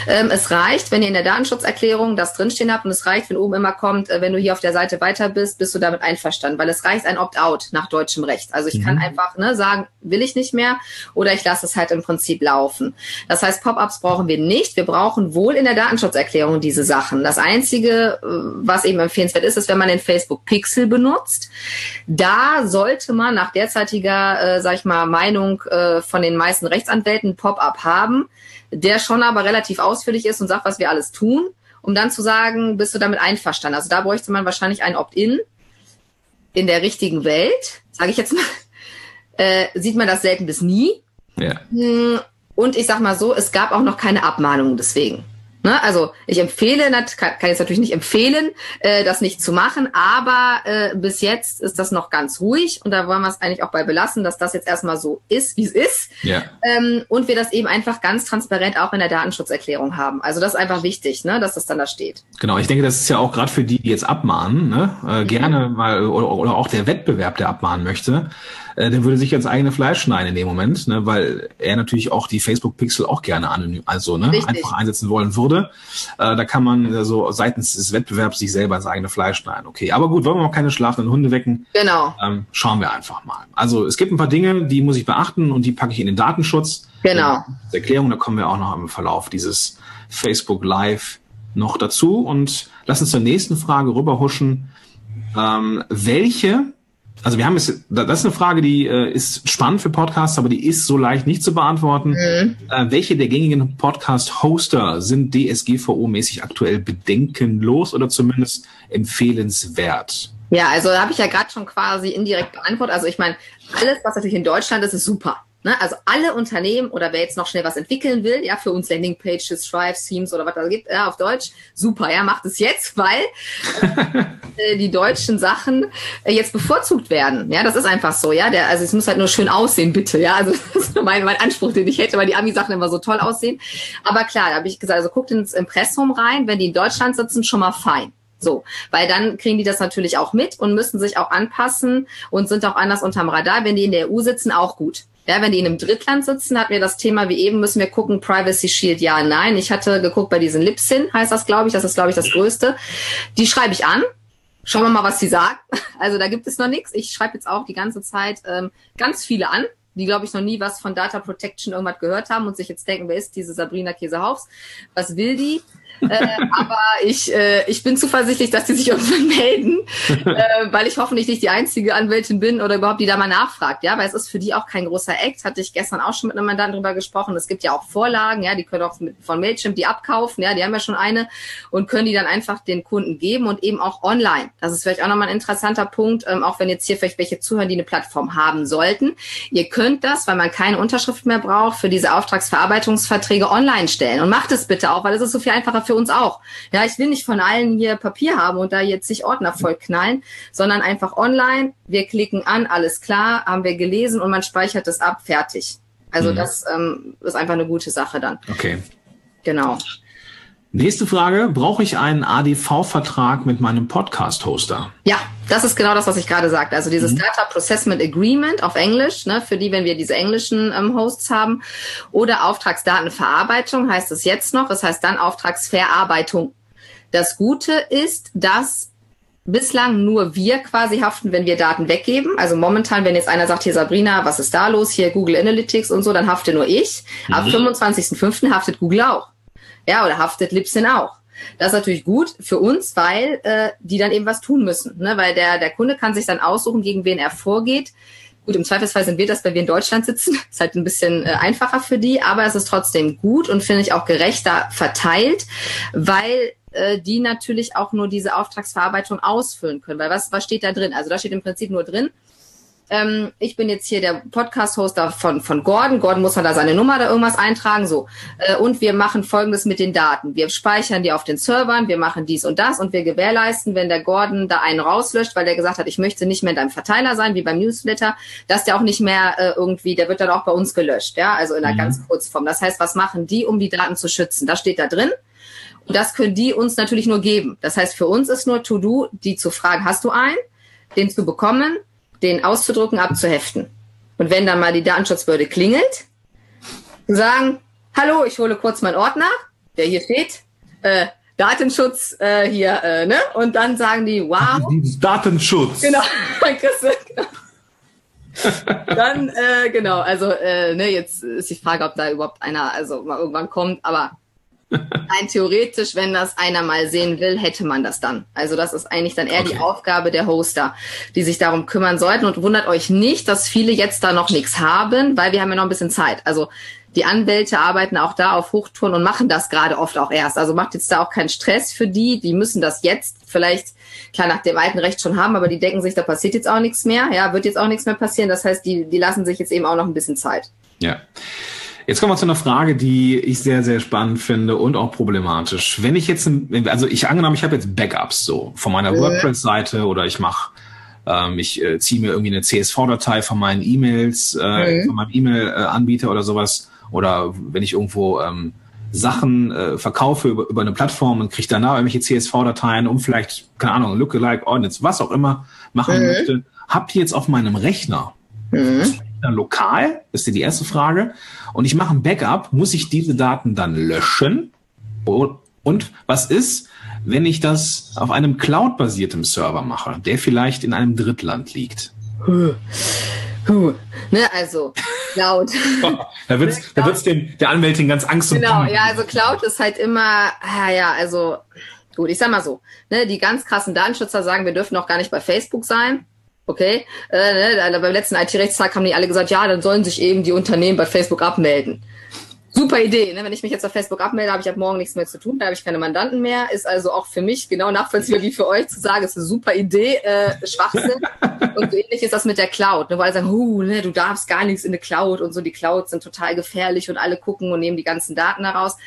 Ähm, es reicht, wenn ihr in der Datenschutzerklärung das drinstehen habt und es reicht, wenn oben immer kommt, äh, wenn du hier auf der Seite weiter bist, bist du damit einverstanden, weil es reicht ein Opt-out nach deutschem Recht. Also ich mhm. kann einfach ne, sagen, will ich nicht mehr oder ich lasse es halt im Prinzip laufen. Das heißt, Pop-ups brauchen wir nicht. Wir brauchen wohl in der Datenschutzerklärung diese Sachen. Das Einzige, äh, was eben empfehlenswert ist, ist, wenn man den Facebook Pixel benutzt. Da sollte man nach derzeitiger, äh, sag ich mal, Meinung äh, von den meisten Rechtsanwälten Pop-up haben, der schon aber relativ ausführlich ist und sagt, was wir alles tun, um dann zu sagen, bist du damit einverstanden? Also da bräuchte man wahrscheinlich ein Opt-in in der richtigen Welt, sage ich jetzt mal, äh, sieht man das selten bis nie. Ja. Hm, und ich sag mal so, es gab auch noch keine Abmahnung deswegen. Ne? Also ich empfehle, kann, kann jetzt natürlich nicht empfehlen, äh, das nicht zu machen, aber äh, bis jetzt ist das noch ganz ruhig und da wollen wir es eigentlich auch bei belassen, dass das jetzt erstmal so ist, wie es ist. Ja. Ähm, und wir das eben einfach ganz transparent auch in der Datenschutzerklärung haben. Also das ist einfach wichtig, ne, dass das dann da steht. Genau, ich denke, das ist ja auch gerade für die, die jetzt abmahnen, ne? äh, mhm. gerne mal oder, oder auch der Wettbewerb, der abmahnen möchte, äh, der würde sich jetzt eigene Fleisch schneiden in dem Moment, ne, weil er natürlich auch die Facebook Pixel auch gerne anonym, also ne, einfach einsetzen wollen würde. Äh, da kann man äh, so seitens des Wettbewerbs sich selber ins eigene Fleisch schneiden. Okay, aber gut, wollen wir auch keine schlafenden Hunde wecken? Genau. Ähm, schauen wir einfach mal. Also es gibt ein paar Dinge, die muss ich beachten und die packe ich in den Datenschutz. Genau. Äh, Erklärung, da kommen wir auch noch im Verlauf dieses Facebook Live noch dazu und lass uns zur nächsten Frage rüberhuschen. Ähm, welche also wir haben es, das ist eine Frage, die äh, ist spannend für Podcasts, aber die ist so leicht nicht zu beantworten. Mhm. Äh, welche der gängigen Podcast-Hoster sind DSGVO-mäßig aktuell bedenkenlos oder zumindest empfehlenswert? Ja, also habe ich ja gerade schon quasi indirekt beantwortet. Also ich meine, alles, was natürlich in Deutschland ist, ist super. Ne? Also alle Unternehmen oder wer jetzt noch schnell was entwickeln will, ja, für uns Landingpages, Strives, Themes oder was da gibt, ja, auf Deutsch, super, ja, macht es jetzt, weil äh, die deutschen Sachen äh, jetzt bevorzugt werden. Ja, das ist einfach so, ja. Der, also es muss halt nur schön aussehen, bitte, ja. Also das ist nur mein, mein Anspruch, den ich hätte, weil die Ami-Sachen immer so toll aussehen. Aber klar, da habe ich gesagt, also guckt ins Impressum rein, wenn die in Deutschland sitzen, schon mal fein. So, weil dann kriegen die das natürlich auch mit und müssen sich auch anpassen und sind auch anders unterm Radar. Wenn die in der EU sitzen, auch gut. Ja, wenn die in einem Drittland sitzen, hatten wir das Thema wie eben, müssen wir gucken, Privacy Shield, ja, nein. Ich hatte geguckt bei diesen Lipsin, heißt das, glaube ich, das ist, glaube ich, das Größte. Die schreibe ich an. Schauen wir mal, was sie sagt. Also da gibt es noch nichts. Ich schreibe jetzt auch die ganze Zeit ähm, ganz viele an, die, glaube ich, noch nie was von Data Protection irgendwas gehört haben und sich jetzt denken, wer ist diese Sabrina Käsehaufs? Was will die? Äh, aber ich, äh, ich bin zuversichtlich, dass die sich irgendwann melden, äh, weil ich hoffentlich nicht die einzige Anwältin bin oder überhaupt die da mal nachfragt, ja, weil es ist für die auch kein großer Act, hatte ich gestern auch schon mit einem Mandanten drüber gesprochen. Es gibt ja auch Vorlagen, ja, die können auch mit, von Mailchimp die abkaufen, ja, die haben ja schon eine und können die dann einfach den Kunden geben und eben auch online. Das ist vielleicht auch nochmal ein interessanter Punkt, ähm, auch wenn jetzt hier vielleicht welche zuhören, die eine Plattform haben sollten. Ihr könnt das, weil man keine Unterschrift mehr braucht, für diese Auftragsverarbeitungsverträge online stellen und macht es bitte auch, weil es ist so viel einfacher für uns auch. Ja, ich will nicht von allen hier Papier haben und da jetzt sich Ordner voll knallen, sondern einfach online. Wir klicken an, alles klar, haben wir gelesen und man speichert es ab, fertig. Also mhm. das ähm, ist einfach eine gute Sache dann. Okay. Genau. Nächste Frage. Brauche ich einen ADV-Vertrag mit meinem Podcast-Hoster? Ja, das ist genau das, was ich gerade sagte. Also dieses mhm. Data Processment Agreement auf Englisch, ne, für die, wenn wir diese englischen ähm, Hosts haben. Oder Auftragsdatenverarbeitung heißt es jetzt noch. Das heißt dann Auftragsverarbeitung. Das Gute ist, dass bislang nur wir quasi haften, wenn wir Daten weggeben. Also momentan, wenn jetzt einer sagt, hier Sabrina, was ist da los? Hier Google Analytics und so, dann hafte nur ich. Mhm. Ab 25.05. haftet Google auch. Ja, oder haftet Lipsin auch. Das ist natürlich gut für uns, weil äh, die dann eben was tun müssen. Ne? Weil der, der Kunde kann sich dann aussuchen, gegen wen er vorgeht. Gut, im Zweifelsfall sind wir das, weil wir in Deutschland sitzen. Ist halt ein bisschen äh, einfacher für die, aber es ist trotzdem gut und finde ich auch gerechter verteilt, weil äh, die natürlich auch nur diese Auftragsverarbeitung ausfüllen können. Weil was, was steht da drin? Also da steht im Prinzip nur drin, ähm, ich bin jetzt hier der Podcast-Hoster von, von Gordon. Gordon muss man da seine Nummer da irgendwas eintragen, so. Äh, und wir machen Folgendes mit den Daten. Wir speichern die auf den Servern, wir machen dies und das und wir gewährleisten, wenn der Gordon da einen rauslöscht, weil der gesagt hat, ich möchte nicht mehr in deinem Verteiler sein, wie beim Newsletter, dass der auch nicht mehr äh, irgendwie, der wird dann auch bei uns gelöscht, ja, also in einer mhm. ganz Kurzform. Das heißt, was machen die, um die Daten zu schützen? Das steht da drin. Und das können die uns natürlich nur geben. Das heißt, für uns ist nur To-Do, die zu fragen, hast du einen, den zu bekommen, den auszudrucken, abzuheften. Und wenn dann mal die Datenschutzbehörde klingelt, zu sagen, hallo, ich hole kurz meinen Ordner, der hier steht, äh, Datenschutz äh, hier, äh, ne? Und dann sagen die, wow. Datenschutz. Genau, genau. dann, äh, genau, also, äh, ne, jetzt ist die Frage, ob da überhaupt einer, also mal irgendwann kommt, aber Rein theoretisch, wenn das einer mal sehen will, hätte man das dann. Also das ist eigentlich dann eher okay. die Aufgabe der Hoster, die sich darum kümmern sollten. Und wundert euch nicht, dass viele jetzt da noch nichts haben, weil wir haben ja noch ein bisschen Zeit. Also die Anwälte arbeiten auch da auf Hochtouren und machen das gerade oft auch erst. Also macht jetzt da auch keinen Stress für die. Die müssen das jetzt vielleicht klar nach dem alten Recht schon haben, aber die denken sich, da passiert jetzt auch nichts mehr. Ja, wird jetzt auch nichts mehr passieren. Das heißt, die, die lassen sich jetzt eben auch noch ein bisschen Zeit. Ja. Jetzt kommen wir zu einer Frage, die ich sehr, sehr spannend finde und auch problematisch. Wenn ich jetzt, also ich angenommen, ich habe jetzt Backups so von meiner mhm. WordPress-Seite oder ich mache, ähm, ich äh, ziehe mir irgendwie eine CSV-Datei von meinen E-Mails, äh, mhm. von meinem E-Mail-Anbieter oder sowas. Oder wenn ich irgendwo ähm, Sachen äh, verkaufe über, über eine Plattform und kriege danach irgendwelche CSV-Dateien, um vielleicht, keine Ahnung, Lookalike, Ordnance, was auch immer machen mhm. möchte, habt ihr jetzt auf meinem Rechner mhm lokal? Ist die erste Frage. Und ich mache ein Backup. Muss ich diese Daten dann löschen? Und was ist, wenn ich das auf einem Cloud-basierten Server mache, der vielleicht in einem Drittland liegt? Huh. Ne, also Cloud. da wird's, ne, da wird's dem, der Anwältin ganz Angst und Genau, ja, also Cloud ist halt immer, ah, ja, also gut, ich sag mal so, ne, die ganz krassen Datenschützer sagen, wir dürfen auch gar nicht bei Facebook sein. Okay, äh, ne, beim letzten IT-Rechtstag haben die alle gesagt, ja, dann sollen sich eben die Unternehmen bei Facebook abmelden. Super Idee, ne? wenn ich mich jetzt auf Facebook abmelde, habe ich ab morgen nichts mehr zu tun, da habe ich keine Mandanten mehr. Ist also auch für mich genau nachvollziehbar wie für euch zu sagen, ist eine super Idee, äh, Schwachsinn. und so ähnlich ist das mit der Cloud, ne? weil alle sagen, huh, ne, du darfst gar nichts in der Cloud und so, die Clouds sind total gefährlich und alle gucken und nehmen die ganzen Daten heraus.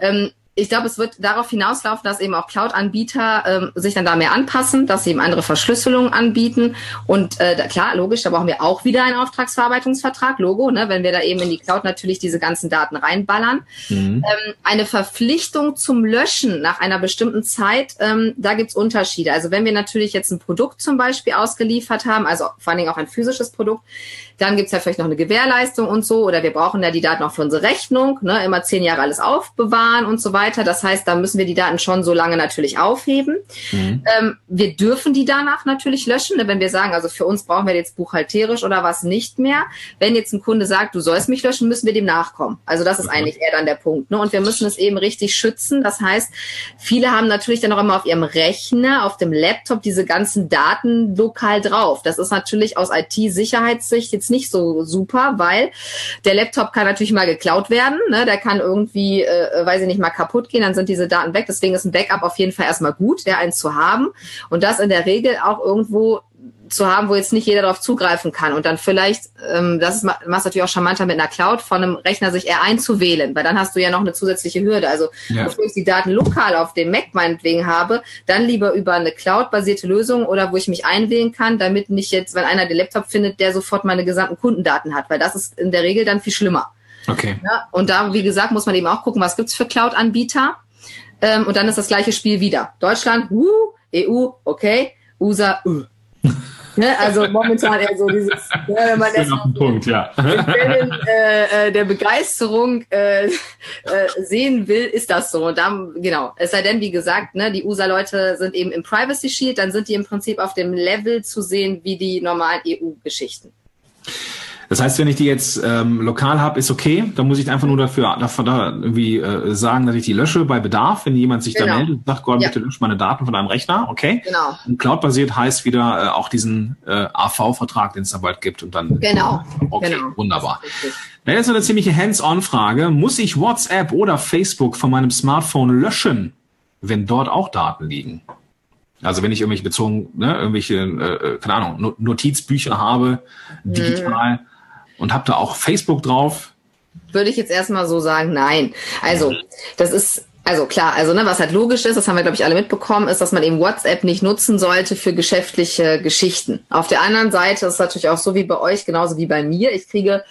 Ähm, ich glaube, es wird darauf hinauslaufen, dass eben auch Cloud-Anbieter ähm, sich dann da mehr anpassen, dass sie eben andere Verschlüsselungen anbieten. Und äh, klar, logisch, da brauchen wir auch wieder einen Auftragsverarbeitungsvertrag, Logo, ne, wenn wir da eben in die Cloud natürlich diese ganzen Daten reinballern. Mhm. Ähm, eine Verpflichtung zum Löschen nach einer bestimmten Zeit, ähm, da gibt's Unterschiede. Also wenn wir natürlich jetzt ein Produkt zum Beispiel ausgeliefert haben, also vor allen Dingen auch ein physisches Produkt, dann gibt's ja vielleicht noch eine Gewährleistung und so, oder wir brauchen ja die Daten auch für unsere Rechnung, ne, immer zehn Jahre alles aufbewahren und so weiter. Das heißt, da müssen wir die Daten schon so lange natürlich aufheben. Mhm. Ähm, wir dürfen die danach natürlich löschen, ne, wenn wir sagen, also für uns brauchen wir jetzt buchhalterisch oder was nicht mehr. Wenn jetzt ein Kunde sagt, du sollst mich löschen, müssen wir dem nachkommen. Also das ist mhm. eigentlich eher dann der Punkt. Ne? Und wir müssen es eben richtig schützen. Das heißt, viele haben natürlich dann auch immer auf ihrem Rechner, auf dem Laptop diese ganzen Daten lokal drauf. Das ist natürlich aus IT-Sicherheitssicht jetzt nicht so super, weil der Laptop kann natürlich mal geklaut werden. Ne? Der kann irgendwie, äh, weiß ich nicht, mal kaputt gehen, dann sind diese Daten weg. Deswegen ist ein Backup auf jeden Fall erstmal gut, der eins zu haben. Und das in der Regel auch irgendwo zu haben, wo jetzt nicht jeder darauf zugreifen kann und dann vielleicht, ähm, das ist machst natürlich auch charmanter mit einer Cloud, von einem Rechner sich eher einzuwählen, weil dann hast du ja noch eine zusätzliche Hürde. Also ja. bevor ich die Daten lokal auf dem Mac meinetwegen habe, dann lieber über eine Cloud-basierte Lösung oder wo ich mich einwählen kann, damit nicht jetzt, wenn einer den Laptop findet, der sofort meine gesamten Kundendaten hat, weil das ist in der Regel dann viel schlimmer. Okay. Ja, und da, wie gesagt, muss man eben auch gucken, was gibt's für Cloud-Anbieter. Ähm, und dann ist das gleiche Spiel wieder. Deutschland, uh, EU, okay, USA, uh. Ne? Also momentan eher so dieses, ne, wenn man das auf den Punkt, ja. Wellen, äh, äh, der Begeisterung äh, äh, sehen will, ist das so. Und dann, genau, es sei denn, wie gesagt, ne, die USA-Leute sind eben im Privacy Shield, dann sind die im Prinzip auf dem Level zu sehen wie die normalen EU-Geschichten. Das heißt, wenn ich die jetzt ähm, lokal habe, ist okay. Dann muss ich einfach nur dafür, dafür da irgendwie äh, sagen, dass ich die lösche bei Bedarf. Wenn jemand sich genau. da meldet und sagt, Gott, ja. bitte lösch meine Daten von deinem Rechner, okay. Genau. Und Cloud-basiert heißt wieder äh, auch diesen äh, AV-Vertrag, den es da bald gibt und dann. Genau. Okay, genau. wunderbar. Das ist eine ziemliche Hands-on-Frage. Muss ich WhatsApp oder Facebook von meinem Smartphone löschen, wenn dort auch Daten liegen? Also wenn ich irgendwelche bezogen, ne, irgendwelche, äh, äh keine Ahnung, Notizbücher habe, digital, mhm und habe da auch Facebook drauf? Würde ich jetzt erstmal so sagen, nein. Also, das ist also klar, also ne, was halt logisch ist, das haben wir glaube ich alle mitbekommen, ist, dass man eben WhatsApp nicht nutzen sollte für geschäftliche Geschichten. Auf der anderen Seite ist es natürlich auch so wie bei euch, genauso wie bei mir. Ich kriege,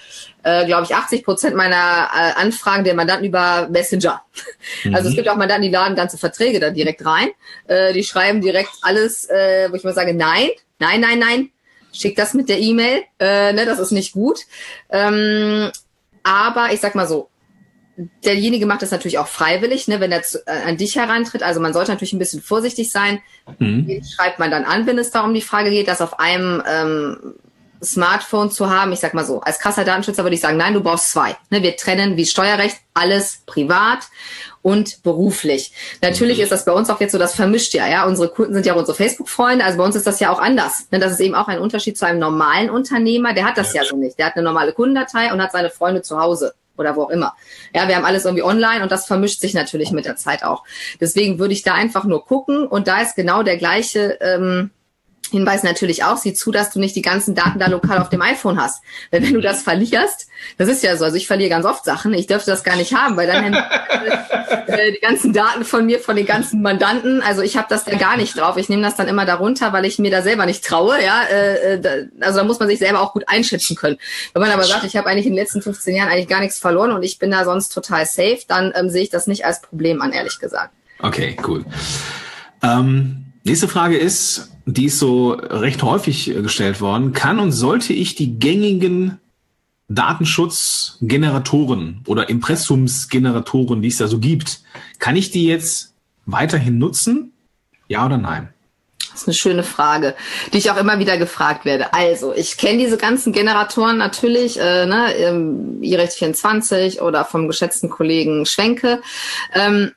äh, glaube ich, 80 Prozent meiner äh, Anfragen der Mandanten über Messenger. Mhm. Also es gibt auch Mandanten, die laden ganze Verträge da direkt rein. Äh, die schreiben direkt alles, äh, wo ich mal sage, nein, nein, nein, nein, schick das mit der E-Mail, äh, ne, das ist nicht gut. Ähm, aber ich sag mal so, derjenige macht das natürlich auch freiwillig, ne, wenn er zu, äh, an dich herantritt. Also man sollte natürlich ein bisschen vorsichtig sein. Mhm. Den schreibt man dann an, wenn es da um die Frage geht, das auf einem ähm, Smartphone zu haben. Ich sag mal so, als krasser Datenschützer würde ich sagen, nein, du brauchst zwei. Ne, wir trennen wie Steuerrecht alles privat und beruflich. Natürlich mhm. ist das bei uns auch jetzt so, das vermischt ja, ja. Unsere Kunden sind ja auch unsere Facebook-Freunde, also bei uns ist das ja auch anders. Ne? Das ist eben auch ein Unterschied zu einem normalen Unternehmer, der hat das ja, ja so nicht. Der hat eine normale Kundendatei und hat seine Freunde zu Hause oder wo auch immer. Ja, wir haben alles irgendwie online und das vermischt sich natürlich mit der Zeit auch. Deswegen würde ich da einfach nur gucken und da ist genau der gleiche ähm, Hinweis natürlich auch, sieh zu, dass du nicht die ganzen Daten da lokal auf dem iPhone hast. Weil wenn du das verlierst, das ist ja so, also ich verliere ganz oft Sachen, ich dürfte das gar nicht haben, weil dann äh, die ganzen Daten von mir, von den ganzen Mandanten, also ich habe das da gar nicht drauf. Ich nehme das dann immer darunter, weil ich mir da selber nicht traue. Ja, äh, da, also da muss man sich selber auch gut einschätzen können. Wenn man aber sagt, ich habe eigentlich in den letzten 15 Jahren eigentlich gar nichts verloren und ich bin da sonst total safe, dann ähm, sehe ich das nicht als Problem an, ehrlich gesagt. Okay, cool. Ähm, nächste Frage ist, die ist so recht häufig gestellt worden. Kann und sollte ich die gängigen Datenschutzgeneratoren oder Impressumsgeneratoren, die es da so gibt, kann ich die jetzt weiterhin nutzen? Ja oder nein? Das ist eine schöne Frage, die ich auch immer wieder gefragt werde. Also, ich kenne diese ganzen Generatoren natürlich, äh, ne, iRecht 24 oder vom geschätzten Kollegen Schwenke. Ähm,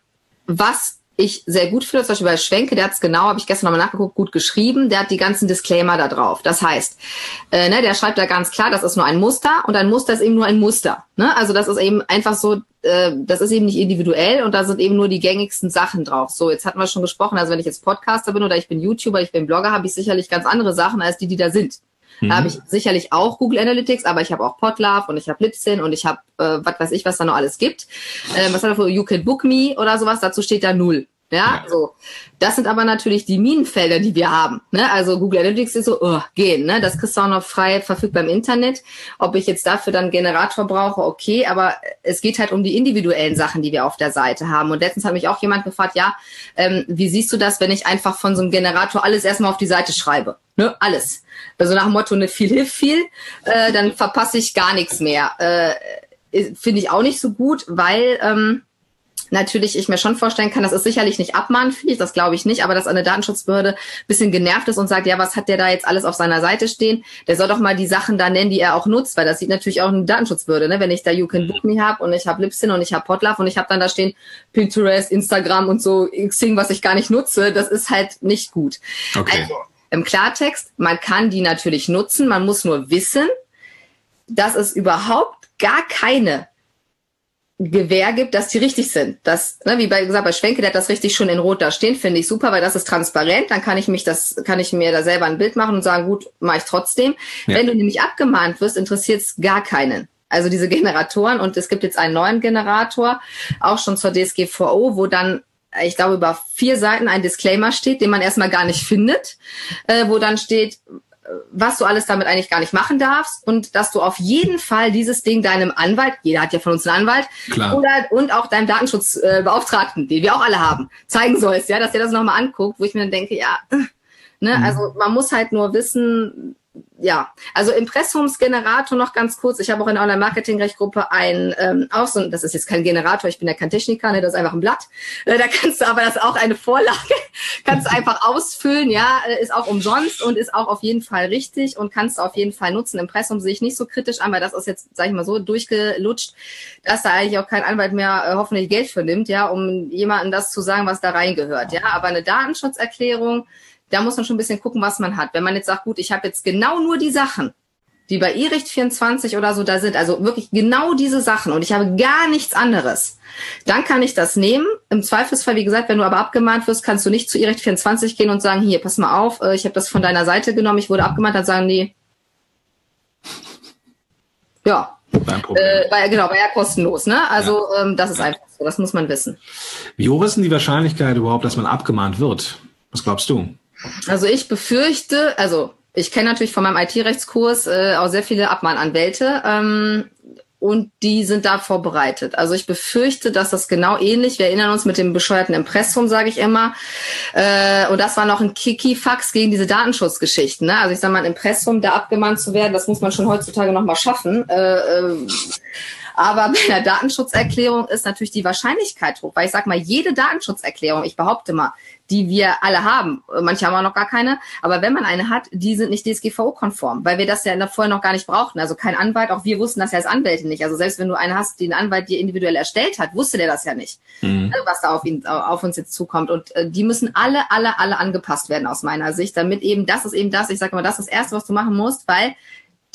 was ich sehr gut finde, zum Beispiel bei Schwenke, der hat es genau, habe ich gestern nochmal nachgeguckt, gut geschrieben, der hat die ganzen Disclaimer da drauf. Das heißt, äh, ne, der schreibt da ganz klar, das ist nur ein Muster und ein Muster ist eben nur ein Muster. Ne? Also das ist eben einfach so, äh, das ist eben nicht individuell und da sind eben nur die gängigsten Sachen drauf. So, jetzt hatten wir schon gesprochen, also wenn ich jetzt Podcaster bin oder ich bin YouTuber, ich bin Blogger, habe ich sicherlich ganz andere Sachen als die, die da sind. Mhm. Da habe ich sicherlich auch Google Analytics, aber ich habe auch Podlove und ich habe Libsyn und ich habe, äh, was weiß ich, was da noch alles gibt. Ähm, was hat er für You Can Book Me oder sowas, dazu steht da null. Ja, ja, so. Das sind aber natürlich die Minenfelder, die wir haben. Ne? Also Google Analytics ist so, oh, gehen. Ne? Das kriegst du auch noch frei verfügbar im Internet. Ob ich jetzt dafür dann Generator brauche, okay. Aber es geht halt um die individuellen Sachen, die wir auf der Seite haben. Und letztens hat mich auch jemand gefragt, ja, ähm, wie siehst du das, wenn ich einfach von so einem Generator alles erstmal auf die Seite schreibe? Ne? Alles. Also nach dem Motto, ne, viel hilft viel, äh, dann verpasse ich gar nichts mehr. Äh, Finde ich auch nicht so gut, weil... Ähm, natürlich ich mir schon vorstellen kann, das ist sicherlich nicht abmahnfähig, das glaube ich nicht, aber dass eine Datenschutzbehörde ein bisschen genervt ist und sagt, ja, was hat der da jetzt alles auf seiner Seite stehen? Der soll doch mal die Sachen da nennen, die er auch nutzt, weil das sieht natürlich auch eine Datenschutzbehörde, ne? wenn ich da You Can Book Me habe und ich habe Lipsin und ich habe Potlove und ich habe dann da stehen Pinterest, Instagram und so Xing, was ich gar nicht nutze, das ist halt nicht gut. Okay. Also, im Klartext, man kann die natürlich nutzen, man muss nur wissen, dass es überhaupt gar keine Gewähr gibt, dass die richtig sind. Das, ne, wie bei gesagt, bei Schwenke, der hat das richtig schon in Rot da stehen, finde ich super, weil das ist transparent. Dann kann ich mich das, kann ich mir da selber ein Bild machen und sagen, gut, mache ich trotzdem. Ja. Wenn du nämlich abgemahnt wirst, interessiert es gar keinen. Also diese Generatoren und es gibt jetzt einen neuen Generator, auch schon zur DSGVO, wo dann ich glaube, über vier Seiten ein Disclaimer steht, den man erstmal gar nicht findet, äh, wo dann steht, was du alles damit eigentlich gar nicht machen darfst und dass du auf jeden Fall dieses Ding deinem Anwalt, jeder hat ja von uns einen Anwalt, Klar. oder und auch deinem Datenschutzbeauftragten, den wir auch alle haben, zeigen sollst, ja, dass er das nochmal anguckt, wo ich mir dann denke, ja, äh, ne, also man muss halt nur wissen, ja, also Impressumsgenerator noch ganz kurz. Ich habe auch in der Online-Marketing-Rechtgruppe ein, ähm, auch so, das ist jetzt kein Generator, ich bin ja kein Techniker, ne, das ist einfach ein Blatt. Äh, da kannst du aber, das auch eine Vorlage, kannst du einfach ausfüllen, ja, äh, ist auch umsonst und ist auch auf jeden Fall richtig und kannst du auf jeden Fall nutzen. Impressum sehe ich nicht so kritisch an, weil das ist jetzt, sag ich mal so, durchgelutscht, dass da eigentlich auch kein Anwalt mehr äh, hoffentlich Geld für nimmt, ja, um jemandem das zu sagen, was da reingehört, ja. Aber eine Datenschutzerklärung, da muss man schon ein bisschen gucken, was man hat. Wenn man jetzt sagt, gut, ich habe jetzt genau nur die Sachen, die bei eRicht 24 oder so da sind, also wirklich genau diese Sachen und ich habe gar nichts anderes, dann kann ich das nehmen. Im Zweifelsfall, wie gesagt, wenn du aber abgemahnt wirst, kannst du nicht zu eRicht 24 gehen und sagen, hier, pass mal auf, äh, ich habe das von deiner Seite genommen, ich wurde abgemahnt, dann sagen die, ja, äh, war ja genau, war ja kostenlos, ne? Also ähm, das ist einfach so, das muss man wissen. Wie hoch ist denn die Wahrscheinlichkeit überhaupt, dass man abgemahnt wird? Was glaubst du? Also ich befürchte, also ich kenne natürlich von meinem IT-Rechtskurs äh, auch sehr viele Abmahnanwälte ähm, und die sind da vorbereitet. Also ich befürchte, dass das genau ähnlich, wir erinnern uns mit dem bescheuerten Impressum, sage ich immer, äh, und das war noch ein Kikifax gegen diese Datenschutzgeschichten. Ne? Also ich sage mal, ein Impressum, da abgemahnt zu werden, das muss man schon heutzutage nochmal schaffen. Äh, äh, aber bei einer Datenschutzerklärung ist natürlich die Wahrscheinlichkeit hoch, weil ich sage mal, jede Datenschutzerklärung, ich behaupte mal, die wir alle haben, manche haben auch noch gar keine, aber wenn man eine hat, die sind nicht DSGVO-konform, weil wir das ja vorher noch gar nicht brauchten. Also kein Anwalt, auch wir wussten das ja als Anwälte nicht. Also selbst wenn du einen hast, den Anwalt dir individuell erstellt hat, wusste der das ja nicht, Mhm. was da auf, ihn, auf uns jetzt zukommt. Und äh, die müssen alle, alle, alle angepasst werden aus meiner Sicht, damit eben, das ist eben das, ich sage mal, das ist das Erste, was du machen musst, weil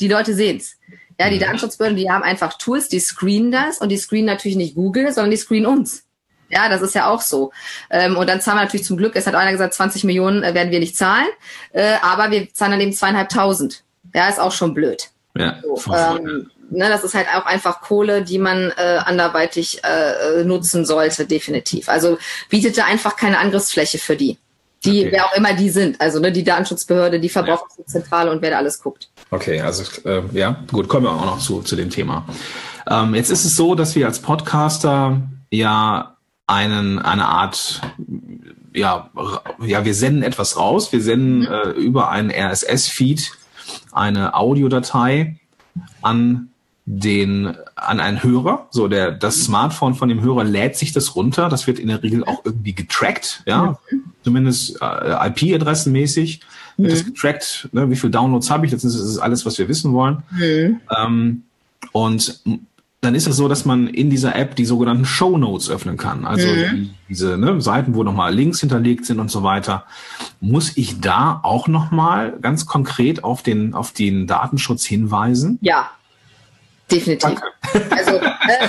die Leute sehen's. Ja, die Datenschutzbehörden, die haben einfach Tools, die screenen das und die screenen natürlich nicht Google, sondern die screenen uns. Ja, das ist ja auch so. Ähm, und dann zahlen wir natürlich zum Glück, es hat einer gesagt, 20 Millionen äh, werden wir nicht zahlen, äh, aber wir zahlen dann eben zweieinhalbtausend. Ja, ist auch schon blöd. Ja, So, ähm, ne, das ist halt auch einfach Kohle, die man äh, anderweitig äh, nutzen sollte, definitiv. Also bietet da einfach keine Angriffsfläche für die. Die, Okay. wer auch immer die sind, also ne, die Datenschutzbehörde, die Verbraucherzentrale und wer da alles guckt. Okay, also äh, ja, gut, kommen wir auch noch zu, zu dem Thema. Ähm, jetzt ist es so, dass wir als Podcaster ja einen, eine Art, ja, ja, wir senden etwas raus. Wir senden äh, über einen RSS-Feed eine Audiodatei an den an einen Hörer. So der das Smartphone von dem Hörer lädt sich das runter. Das wird in der Regel auch irgendwie getrackt, ja, zumindest äh, IP-Adressenmäßig wird das getrackt. Ne? Wie viel Downloads habe ich? Das ist, das ist alles, was wir wissen wollen. Ähm, und dann ist es so, dass man in dieser App die sogenannten Show Notes öffnen kann. Also die, diese ne, Seiten, wo nochmal Links hinterlegt sind und so weiter. Muss ich da auch nochmal ganz konkret auf den, auf den Datenschutz hinweisen? Ja, definitiv. Also, äh,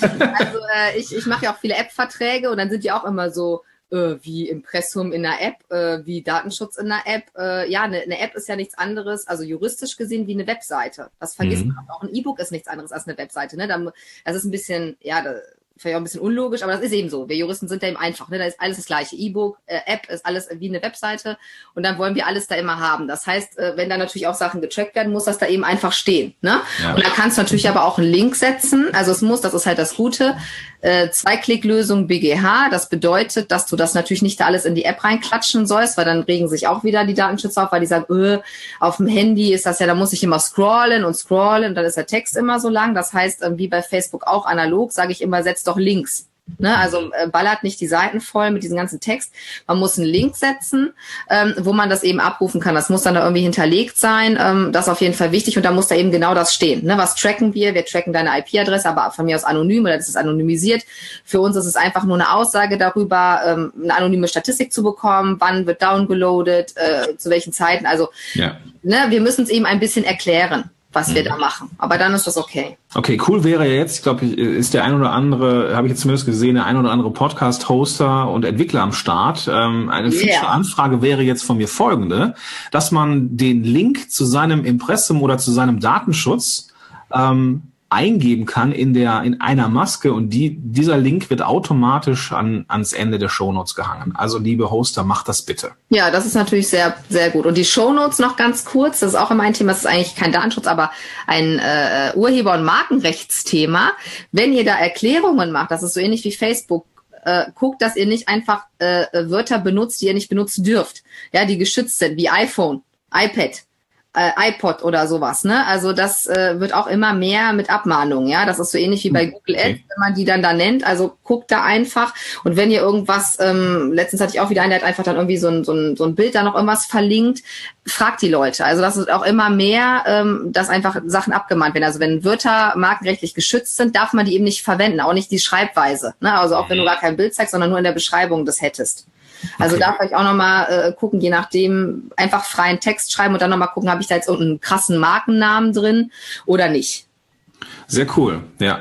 also äh, ich, ich mache ja auch viele App-Verträge und dann sind die auch immer so äh, wie Impressum in der App, äh, wie Datenschutz in der App. Äh, ja, eine, eine App ist ja nichts anderes, also juristisch gesehen wie eine Webseite. Das vergisst Mhm. man. Auch ein E-Book ist nichts anderes als eine Webseite. Ne? Das ist ein bisschen, ja, da, vielleicht auch ein bisschen unlogisch, aber das ist eben so. Wir Juristen sind da eben einfach. Ne? Da ist alles das gleiche. E-Book, äh, App ist alles wie eine Webseite und dann wollen wir alles da immer haben. Das heißt, äh, wenn da natürlich auch Sachen getrackt werden, muss das da eben einfach stehen. Ne? Ja. Und da kannst du natürlich aber auch einen Link setzen. Also es muss, das ist halt das Gute, äh, Zwei-Klick-Lösung BGH. Das bedeutet, dass du das natürlich nicht da alles in die App reinklatschen sollst, weil dann regen sich auch wieder die Datenschützer auf, weil die sagen, öh, auf dem Handy ist das ja, da muss ich immer scrollen und scrollen und dann ist der Text immer so lang. Das heißt, ähm, wie bei Facebook auch analog, sage ich immer, setz doch Links Ne? Also äh, ballert nicht die Seiten voll mit diesem ganzen Text. Man muss einen Link setzen, ähm, wo man das eben abrufen kann. Das muss dann da irgendwie hinterlegt sein. Ähm, das ist auf jeden Fall wichtig und da muss da eben genau das stehen. Ne? Was tracken wir? Wir tracken deine IP-Adresse, aber von mir aus anonym oder das ist anonymisiert. Für uns ist es einfach nur eine Aussage darüber, ähm, eine anonyme Statistik zu bekommen. Wann wird downgeloadet? Äh, zu welchen Zeiten? Also Ja. ne, wir müssen es eben ein bisschen erklären, was Mhm. wir da machen. Aber dann ist das okay. Okay, cool wäre ja jetzt, ich glaube, ist der ein oder andere, habe ich jetzt zumindest gesehen, der ein oder andere Podcast-Hoster und Entwickler am Start. Ähm, eine Yeah. Feature-Anfrage wäre jetzt von mir folgende, dass man den Link zu seinem Impressum oder zu seinem Datenschutz ähm, eingeben kann in der in einer Maske und die dieser Link wird automatisch an ans Ende der Shownotes gehangen. Also liebe Hoster, macht das bitte. Ja, das ist natürlich sehr, sehr gut. Und die Shownotes noch ganz kurz, das ist auch immer ein Thema, das ist eigentlich kein Datenschutz, aber ein äh, Urheber- und Markenrechtsthema. Wenn ihr da Erklärungen macht, das ist so ähnlich wie Facebook, äh, guckt, dass ihr nicht einfach äh, Wörter benutzt, die ihr nicht benutzen dürft, ja, die geschützt sind, wie iPhone, iPad, äh, iPod oder sowas, ne? Also das äh, wird auch immer mehr mit Abmahnungen, ja. Das ist so ähnlich wie bei Google Ads, Okay. wenn man die dann da nennt. Also guckt da einfach. Und wenn ihr irgendwas, ähm, letztens hatte ich auch wieder einen, der hat einfach dann irgendwie so ein, so ein, so ein Bild da noch irgendwas verlinkt, fragt die Leute. Also das ist auch immer mehr, ähm, dass einfach Sachen abgemahnt werden. Also wenn Wörter markenrechtlich geschützt sind, darf man die eben nicht verwenden, auch nicht die Schreibweise. Ne? Also auch wenn du gar kein Bild zeigst, sondern nur in der Beschreibung das hättest. Also Okay. da vielleicht auch nochmal äh, gucken, je nachdem, einfach freien Text schreiben und dann nochmal gucken, habe ich da jetzt irgendeinen krassen Markennamen drin oder nicht. Sehr cool, ja.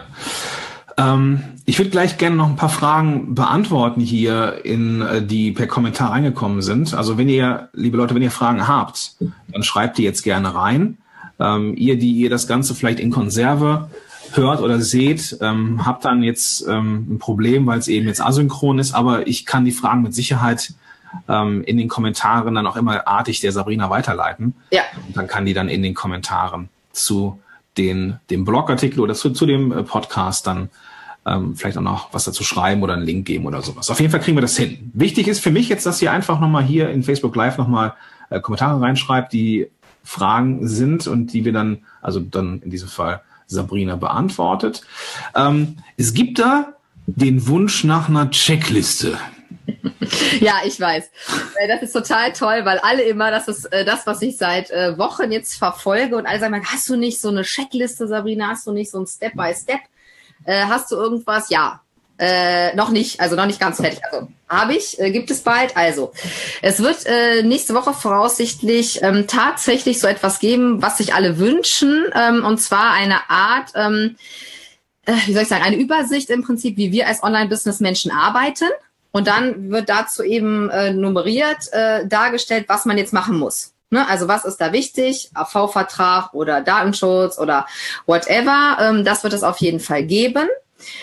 Ähm, ich würde gleich gerne noch ein paar Fragen beantworten hier, in, äh, die per Kommentar reingekommen sind. Also wenn ihr, liebe Leute, wenn ihr Fragen habt, dann schreibt die jetzt gerne rein. Ähm, ihr, die ihr das Ganze vielleicht in Konserve hört oder seht, ähm, habt dann jetzt ähm, ein Problem, weil es eben jetzt asynchron ist, aber ich kann die Fragen mit Sicherheit ähm, in den Kommentaren dann auch immer artig der Sabrina weiterleiten. Ja, Und dann kann die dann in den Kommentaren zu den, dem Blogartikel oder zu, zu dem äh, Podcast dann ähm, vielleicht auch noch was dazu schreiben oder einen Link geben oder sowas. Auf jeden Fall kriegen wir das hin. Wichtig ist für mich jetzt, dass ihr einfach nochmal hier in Facebook Live nochmal äh, Kommentare reinschreibt, die Fragen sind und die wir dann, also dann in diesem Fall Sabrina beantwortet. Ähm, es gibt da den Wunsch nach einer Checkliste. ja, ich weiß. Äh, Das ist total toll, weil alle immer, das ist äh, das, was ich seit äh, Wochen jetzt verfolge und alle sagen, hast du nicht so eine Checkliste, Sabrina? Hast du nicht so ein Step by Step? Hast du irgendwas? Ja. Äh, noch nicht, also noch nicht ganz fertig. Also habe ich, äh, gibt es bald. Also es wird äh, nächste Woche voraussichtlich ähm, tatsächlich so etwas geben, was sich alle wünschen, ähm, und zwar eine Art, ähm, äh, wie soll ich sagen, eine Übersicht im Prinzip, wie wir als Online-Business-Menschen arbeiten. Und dann wird dazu eben äh, nummeriert äh, dargestellt, was man jetzt machen muss. Ne? Also was ist da wichtig? AV-Vertrag oder Datenschutz oder whatever. Ähm, das wird es auf jeden Fall geben.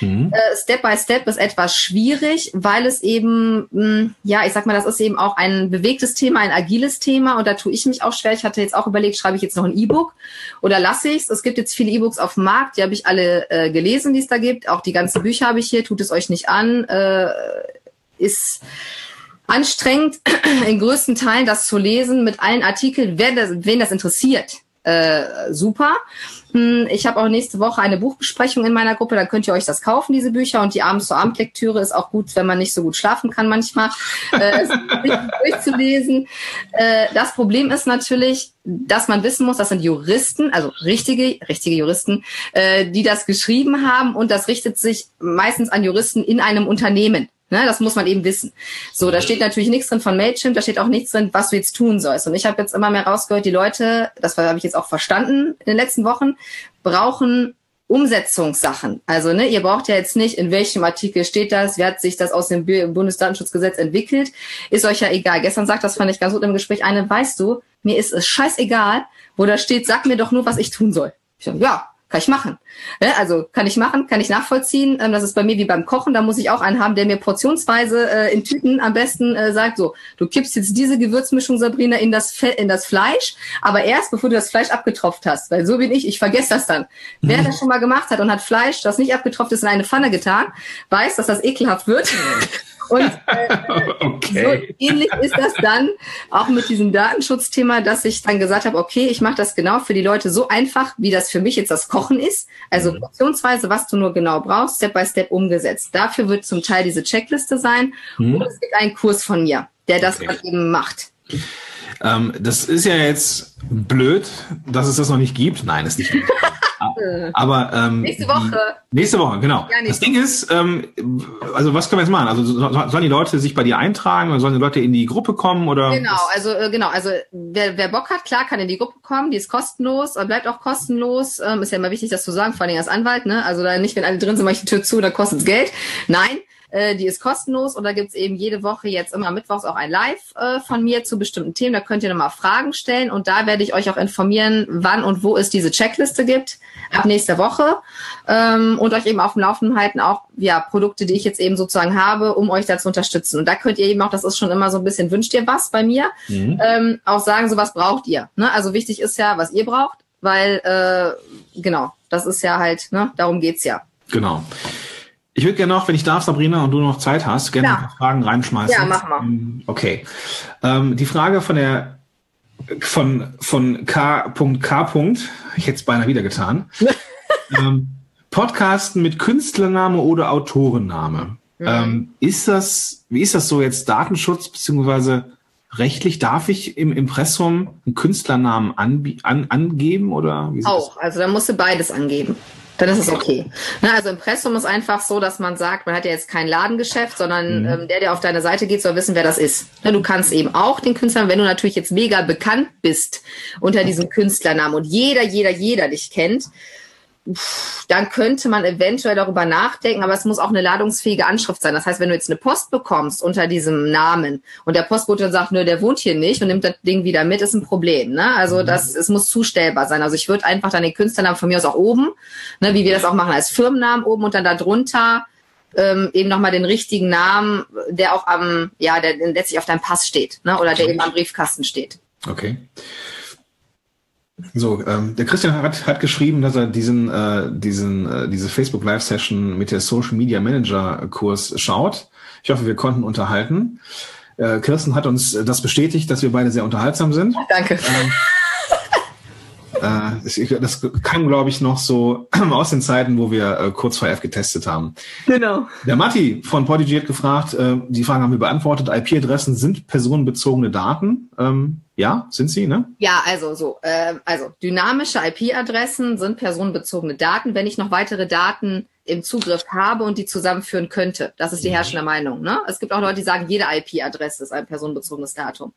Mhm. Äh, Step by Step ist etwas schwierig, weil es eben, mh, ja, ich sag mal, das ist eben auch ein bewegtes Thema, ein agiles Thema und da tue ich mich auch schwer. Ich hatte jetzt auch überlegt, schreibe ich jetzt noch ein E-Book oder lasse ich es? Es gibt jetzt viele E-Books auf dem Markt, die habe ich alle äh, gelesen, die es da gibt. Auch die ganzen Bücher habe ich hier, tut es euch nicht an. Äh, ist anstrengend, in größten Teilen das zu lesen mit allen Artikeln, wer das, wen das interessiert. Äh, super. Hm, Ich habe auch nächste Woche eine Buchbesprechung in meiner Gruppe, dann könnt ihr euch das kaufen, diese Bücher. Und die abends zur Abendlektüre ist auch gut, wenn man nicht so gut schlafen kann manchmal, äh, es durchzulesen. Äh, das Problem ist natürlich, dass man wissen muss, das sind Juristen, also richtige, richtige Juristen, äh, die das geschrieben haben und das richtet sich meistens an Juristen in einem Unternehmen. Ne, das muss man eben wissen. So, da steht natürlich nichts drin von Mailchimp, da steht auch nichts drin, was du jetzt tun sollst. Und ich habe jetzt immer mehr rausgehört, die Leute, das habe ich jetzt auch verstanden in den letzten Wochen, brauchen Umsetzungssachen. Also ne, ihr braucht ja jetzt nicht, in welchem Artikel steht das, wie hat sich das aus dem Bu- Bundesdatenschutzgesetz entwickelt, ist euch ja egal. Gestern sagt das, fand ich ganz gut im Gespräch, eine, weißt du, mir ist es scheißegal, wo da steht, sag mir doch nur, was ich tun soll. Ich sag, ja, kann ich machen. Also kann ich machen, kann ich nachvollziehen. Ähm, das ist bei mir wie beim Kochen. Da muss ich auch einen haben, der mir portionsweise äh, in Tüten am besten äh, sagt, so, du kippst jetzt diese Gewürzmischung, Sabrina, in das, Fe in das Fleisch, aber erst bevor du das Fleisch abgetropft hast. Weil so bin ich, ich vergesse das dann. Wer das schon mal gemacht hat und hat Fleisch, das nicht abgetropft ist, in eine Pfanne getan, weiß, dass das ekelhaft wird. Und äh, Okay. so ähnlich ist das dann auch mit diesem Datenschutzthema, dass ich dann gesagt habe, okay, ich mache das genau für die Leute so einfach, wie das für mich jetzt das Kochen ist. Also portionsweise, was du nur genau brauchst, Step by Step umgesetzt. Dafür wird zum Teil diese Checkliste sein. Mhm. Und es gibt einen Kurs von mir, der das Okay. dann eben macht. Ähm, das ist ja jetzt blöd, dass es das noch nicht gibt. Nein, ist nicht. Blöd. Aber ähm, Nächste Woche. Nächste Woche, genau. Ja, das Ding ist, ähm, also was können wir jetzt machen? Also so- sollen die Leute sich bei dir eintragen oder sollen die Leute in die Gruppe kommen oder? Genau, also äh, genau, also wer, wer Bock hat, klar, kann in die Gruppe kommen, die ist kostenlos, äh, bleibt auch kostenlos. Ähm, ist ja immer wichtig, das zu sagen, vor allem als Anwalt, ne? Also da nicht, wenn alle drin sind, mache ich die Tür zu, dann kostet's Geld. Nein, äh, die ist kostenlos und da gibt's eben jede Woche jetzt immer mittwochs auch ein Live äh, von mir zu bestimmten Themen. Da könnt ihr nochmal Fragen stellen und da werde ich euch auch informieren, wann und wo es diese Checkliste gibt, ab nächster Woche. Ähm, und euch eben auf dem Laufenden halten, auch ja, Produkte, die ich jetzt eben sozusagen habe, um euch da zu unterstützen. Und da könnt ihr eben auch, das ist schon immer so ein bisschen, wünscht ihr was bei mir, Mhm. ähm, auch sagen, so was braucht ihr. Ne? Also wichtig ist ja, was ihr braucht, weil äh, genau, das ist ja halt, ne, darum geht's ja. Genau. Ich würde gerne noch, wenn ich darf, Sabrina, und du noch Zeit hast, gerne Ja. noch ein paar Fragen reinschmeißen. Ja, mach mal. Ähm, Okay. Ähm, die Frage von der von von K.K. Ich hätte es beinahe wieder getan. ähm, Podcasten mit Künstlername oder Autorenname. Mhm. Ähm, ist das, wie ist das so jetzt Datenschutz beziehungsweise rechtlich? Darf ich im Impressum einen Künstlernamen an, angeben oder wie sieht das Auch, also da musst du beides angeben. Dann ist es okay. Ne, also Impressum ist einfach so, dass man sagt, man hat ja jetzt kein Ladengeschäft, sondern ähm, der, der auf deine Seite geht, soll wissen, wer das ist. Ne, du kannst eben auch den Künstler, wenn du natürlich jetzt mega bekannt bist unter diesem Künstlernamen und jeder, jeder, jeder dich kennt, dann könnte man eventuell darüber nachdenken, aber es muss auch eine ladungsfähige Anschrift sein. Das heißt, wenn du jetzt eine Post bekommst unter diesem Namen und der Postbote dann sagt, nö, der wohnt hier nicht und nimmt das Ding wieder mit, ist ein Problem. Ne? Also das, es muss zustellbar sein. Also ich würde einfach dann den Künstlernamen von mir aus auch oben, ne, wie wir das auch machen, als Firmennamen oben und dann darunter ähm, eben nochmal den richtigen Namen, der auch am, ja, der letztlich auf deinem Pass steht, ne? Oder der eben am Briefkasten steht. Okay. So, ähm, der Christian hat, hat geschrieben, dass er diesen, äh, diesen, äh, diese Facebook Live Session mit der Social Media Manager Kurs schaut. Ich hoffe, wir konnten unterhalten. Äh, Kirsten hat uns das bestätigt, dass wir beide sehr unterhaltsam sind. Danke. Äh, das kam, glaube ich, noch so aus den Zeiten, wo wir äh, kurz vor F getestet haben. Genau. Der Matti von Podigy hat gefragt, äh, die Fragen haben wir beantwortet. IP-Adressen sind personenbezogene Daten. Ähm, ja, sind sie, ne? Ja, also so, äh, also dynamische IP-Adressen sind personenbezogene Daten, wenn ich noch weitere Daten im Zugriff habe und die zusammenführen könnte. Das ist die herrschende Meinung. Ne? Es gibt auch Leute, die sagen, jede IP-Adresse ist ein personenbezogenes Datum.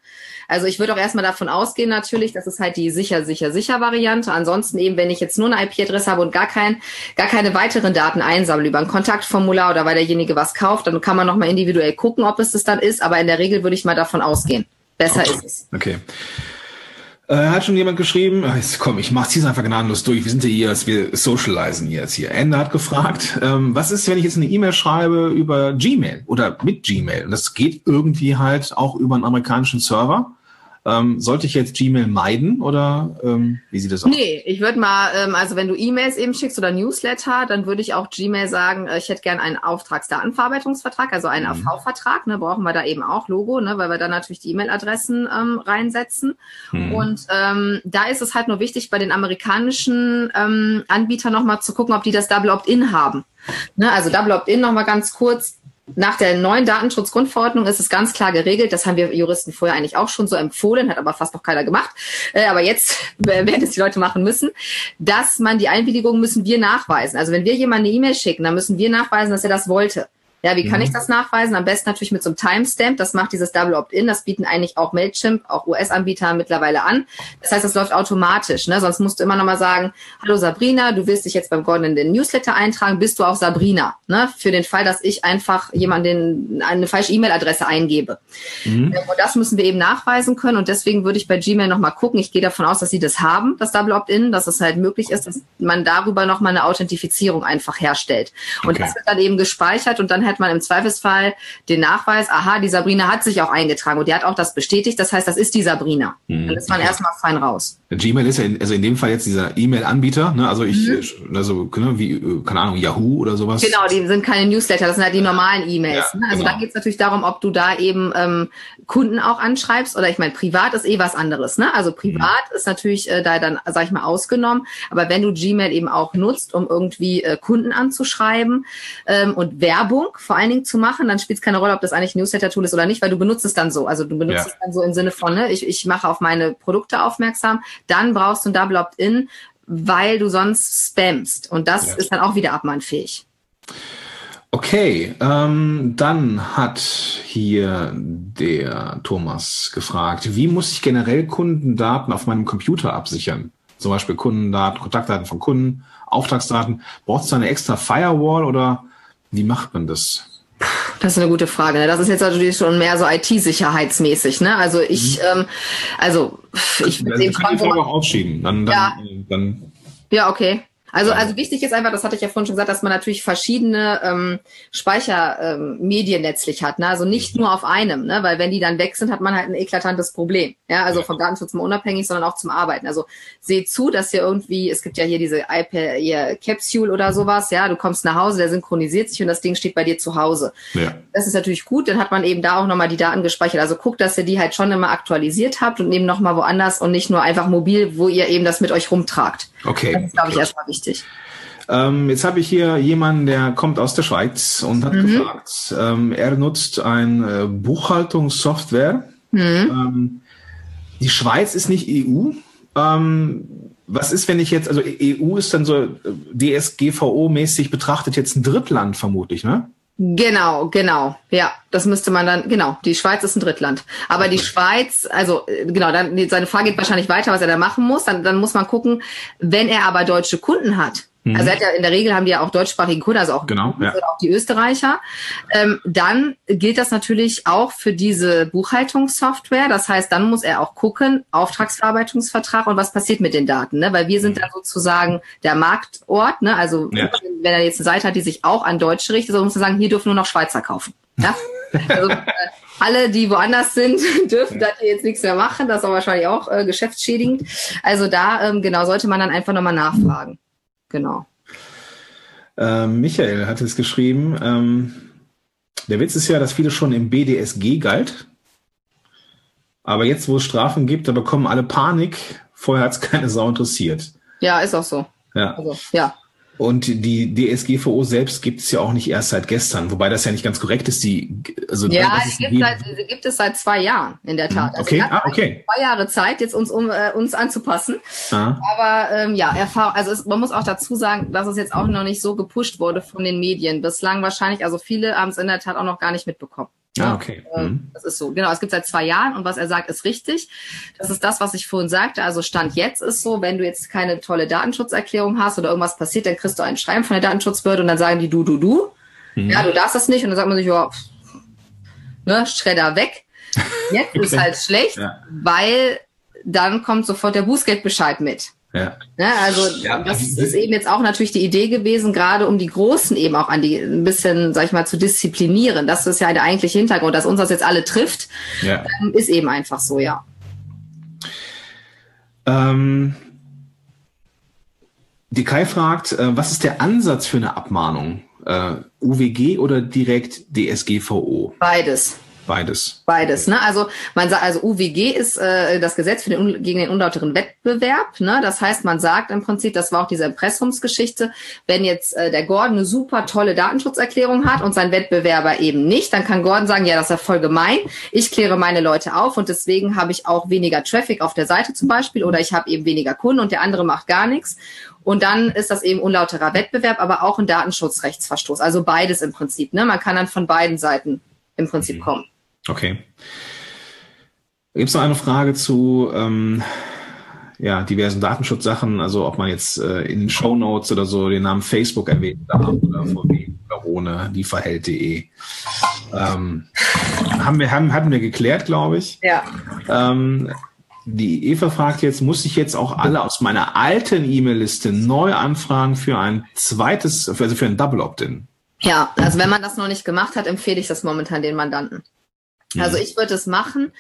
Also ich würde auch erstmal davon ausgehen, natürlich, das ist halt die sicher, sicher, sicher Variante. Ansonsten eben, wenn ich jetzt nur eine IP-Adresse habe und gar kein, gar keine weiteren Daten einsammle über ein Kontaktformular oder weil derjenige was kauft, dann kann man nochmal individuell gucken, ob es das dann ist. Aber in der Regel würde ich mal davon ausgehen. Besser ist es. Okay. Äh, hat schon jemand geschrieben, Ach, jetzt komm, ich mach's hier einfach gnadenlos durch. Wir sind ja hier, wir socialisen jetzt hier. Ende hat gefragt, ähm, was ist, wenn ich jetzt eine E-Mail schreibe über Gmail oder mit Gmail? Und das geht irgendwie halt auch über einen amerikanischen Server. Ähm, sollte ich jetzt Gmail meiden oder ähm, wie sieht das aus? Nee, ich würde mal, ähm, also wenn du E-Mails eben schickst oder Newsletter, dann würde ich auch Gmail sagen, äh, ich hätte gern einen Auftragsdatenverarbeitungsvertrag, also einen AV-Vertrag, ne, brauchen wir da eben auch Logo, ne, weil wir dann natürlich die E-Mail-Adressen ähm, reinsetzen. Und ähm, da ist es halt nur wichtig, bei den amerikanischen ähm, Anbietern nochmal zu gucken, ob die das Double Opt-in haben. Ne, also Double Opt-in nochmal ganz kurz. Nach der neuen Datenschutzgrundverordnung ist es ganz klar geregelt. Das haben wir Juristen vorher eigentlich auch schon so empfohlen, hat aber fast noch keiner gemacht. Äh, aber jetzt werden es die Leute machen müssen, dass man die Einwilligung müssen wir nachweisen. Also wenn wir jemanden eine E-Mail schicken, dann müssen wir nachweisen, dass er das wollte. Ja, wie kann ich das nachweisen? Am besten natürlich mit so einem Timestamp. Das macht dieses Double Opt-in. Das bieten eigentlich auch Mailchimp, auch US-Anbieter mittlerweile an. Das heißt, das läuft automatisch. Ne? Sonst musst du immer noch mal sagen, hallo Sabrina, du willst dich jetzt beim Gordon in den Newsletter eintragen. Bist du auch Sabrina? Ne? Für den Fall, dass ich einfach jemanden eine falsche E-Mail-Adresse eingebe. Ähm, Und das müssen wir eben nachweisen können. Und deswegen würde ich bei Gmail noch mal gucken. Ich gehe davon aus, dass sie das haben, das Double Opt-in, dass es halt möglich ist, dass man darüber noch mal eine Authentifizierung einfach herstellt. Und Okay. das wird dann eben gespeichert und dann hat hat man im Zweifelsfall den Nachweis, aha, die Sabrina hat sich auch eingetragen und die hat auch das bestätigt. Das heißt, das ist die Sabrina. Mhm. Dann ist man erstmal fein raus. Gmail ist ja in, also in dem Fall jetzt dieser E-Mail-Anbieter, ne? Also ich, Mhm. also ne, wie, äh, keine Ahnung, Yahoo oder sowas. Genau, die sind keine Newsletter, das sind halt die normalen E-Mails. Ja, ne? Also genau. da geht es natürlich darum, ob du da eben ähm, Kunden auch anschreibst oder ich meine, privat ist eh was anderes. Ne? Also privat ist natürlich äh, da dann, sag ich mal, ausgenommen. Aber wenn du Gmail eben auch nutzt, um irgendwie äh, Kunden anzuschreiben ähm, und Werbung vor allen Dingen zu machen, dann spielt es keine Rolle, ob das eigentlich ein Newsletter-Tool ist oder nicht, weil du benutzt es dann so. Also du benutzt Ja. es dann so im Sinne von, ne, ich, ich mache auf meine Produkte aufmerksam, dann brauchst du ein Double Opt-in, weil du sonst spammst. Und das Ja. ist dann auch wieder abmahnfähig. Okay, ähm, dann hat hier der Thomas gefragt, wie muss ich generell Kundendaten auf meinem Computer absichern? Zum Beispiel Kundendaten, Kontaktdaten von Kunden, Auftragsdaten. Braucht es da eine extra Firewall oder wie macht man das? Das ist eine gute Frage. Ne? Das ist jetzt natürlich schon mehr so IT-sicherheitsmäßig. Ne? Also ich, ähm, also ich würde Also, schon so Frage auch aufschieben. Dann, dann, Ja. dann Ja, okay. Also, also wichtig ist einfach, das hatte ich ja vorhin schon gesagt, dass man natürlich verschiedene ähm, Speichermedien ähm, letztlich hat. Ne? Also nicht nur auf einem, ne? weil wenn die dann weg sind, hat man halt ein eklatantes Problem. Ja, also Ja. vom Datenschutz mal unabhängig, sondern auch zum Arbeiten. Also seht zu, dass ihr irgendwie, es gibt ja hier diese iPad, ihr Capsule oder sowas, ja, du kommst nach Hause, der synchronisiert sich und das Ding steht bei dir zu Hause. ja. Das ist natürlich gut, dann hat man eben da auch nochmal die Daten gespeichert. Also guckt, dass ihr die halt schon immer aktualisiert habt und eben nochmal woanders und nicht nur einfach mobil, wo ihr eben das mit euch rumtragt. Okay. Das ist, glaube ich, erstmal wichtig. Ähm, jetzt habe ich hier jemanden, der kommt aus der Schweiz und hat Mhm. gefragt. Ähm, er nutzt ein äh, Buchhaltungssoftware. Mhm. Ähm, die Schweiz ist nicht EU. Ähm, was ist, wenn ich jetzt, also EU ist dann so äh, DSGVO-mäßig betrachtet jetzt ein Drittland vermutlich, ne? Genau, genau. Ja, das müsste man dann, genau. Die Schweiz ist ein Drittland. Aber die Schweiz, also äh, genau, dann seine Frage geht wahrscheinlich weiter, was er da machen muss. Dann, dann muss man gucken, wenn er aber deutsche Kunden hat. Also er hat ja in der Regel haben die ja auch deutschsprachige Kunden, also auch, Mhm. Genau, ja. auch die Österreicher. Ähm, dann gilt das natürlich auch für diese Buchhaltungssoftware. Das heißt, dann muss er auch gucken, Auftragsverarbeitungsvertrag und was passiert mit den Daten, ne? Weil wir sind dann sozusagen der Marktort, ne? Also Mhm. Ja. wenn er jetzt eine Seite hat, die sich auch an Deutsche richtet, so muss er sagen, hier dürfen nur noch Schweizer kaufen. Ja? Also, äh, alle, die woanders sind, dürfen da hier jetzt nichts mehr machen. Das ist aber wahrscheinlich auch äh, geschäftsschädigend. Also da, ähm, genau, sollte man dann einfach nochmal nachfragen. Genau. Ähm, Michael hat es geschrieben. Ähm, der Witz ist ja, dass viele schon im BDSG galt. Aber jetzt, wo es Strafen gibt, da bekommen alle Panik. Vorher hat es keine Sau interessiert. Ja, ist auch so. Ja. Also, ja. Und die DSGVO selbst gibt es ja auch nicht erst seit gestern, wobei das ja nicht ganz korrekt ist. Die, also Ja, die gibt, die- seit, die gibt es seit zwei Jahren, in der Tat. Also okay, ah, okay. Zwei Jahre Zeit, jetzt uns, um äh, uns anzupassen. Ah, Aber ähm, ja, Erfahrung, also es, man muss auch dazu sagen, dass es jetzt auch noch nicht so gepusht wurde von den Medien. Bislang wahrscheinlich, also viele haben es in der Tat auch noch gar nicht mitbekommen. Ah, okay. Ähm, Mhm. Das ist so. Genau, es gibt seit zwei Jahren und was er sagt, ist richtig. Das ist das, was ich vorhin sagte. Also Stand jetzt ist so, wenn du jetzt keine tolle Datenschutzerklärung hast oder irgendwas passiert, dann kriegst du ein Schreiben von der Datenschutzbehörde und dann sagen die du, du, du. Mhm. Ja, du darfst das nicht. Und dann sagt man sich, ja, ne, Schredder weg. Jetzt ist Okay. halt schlecht, Ja. weil dann kommt sofort der Bußgeldbescheid mit. Ja. Ne, also Ja, das ist eben jetzt auch natürlich die Idee gewesen, gerade um die Großen eben auch an die ein bisschen, sag ich mal, zu disziplinieren. Das ist ja der eigentliche Hintergrund, dass uns das jetzt alle trifft, ja. ähm, ist eben einfach so, ja. Ähm, die Kai fragt, äh, was ist der Ansatz für eine Abmahnung? Äh, UWG oder direkt DSGVO? Beides. Beides. Beides, ne? Also man sagt, also UWG ist äh, das Gesetz für den gegen den unlauteren Wettbewerb, ne? Das heißt, man sagt im Prinzip, das war auch diese Impressumsgeschichte, wenn jetzt äh, der Gordon eine super tolle Datenschutzerklärung hat und sein Wettbewerber eben nicht, dann kann Gordon sagen, ja, das ist ja voll gemein. Ich kläre meine Leute auf und deswegen habe ich auch weniger Traffic auf der Seite zum Beispiel oder ich habe eben weniger Kunden und der andere macht gar nichts. Und dann ist das eben unlauterer Wettbewerb, aber auch ein Datenschutzrechtsverstoß. Also beides im Prinzip. Ne? Man kann dann von beiden Seiten im Prinzip kommen. Okay. Gibt es noch eine Frage zu ähm, ja, diversen Datenschutzsachen, also ob man jetzt äh, in den Show Notes oder so den Namen Facebook erwähnt darf oder VW oder ohne lieferheld.de. Ähm, haben wir, haben, hatten wir geklärt, glaube ich. Ja. Ähm, die Eva fragt jetzt, muss ich jetzt auch alle aus meiner alten E-Mail-Liste neu anfragen für ein zweites, also für ein Double Opt-in? Ja, also wenn man das noch nicht gemacht hat, empfehle ich das momentan den Mandanten. Also ich würde es machen,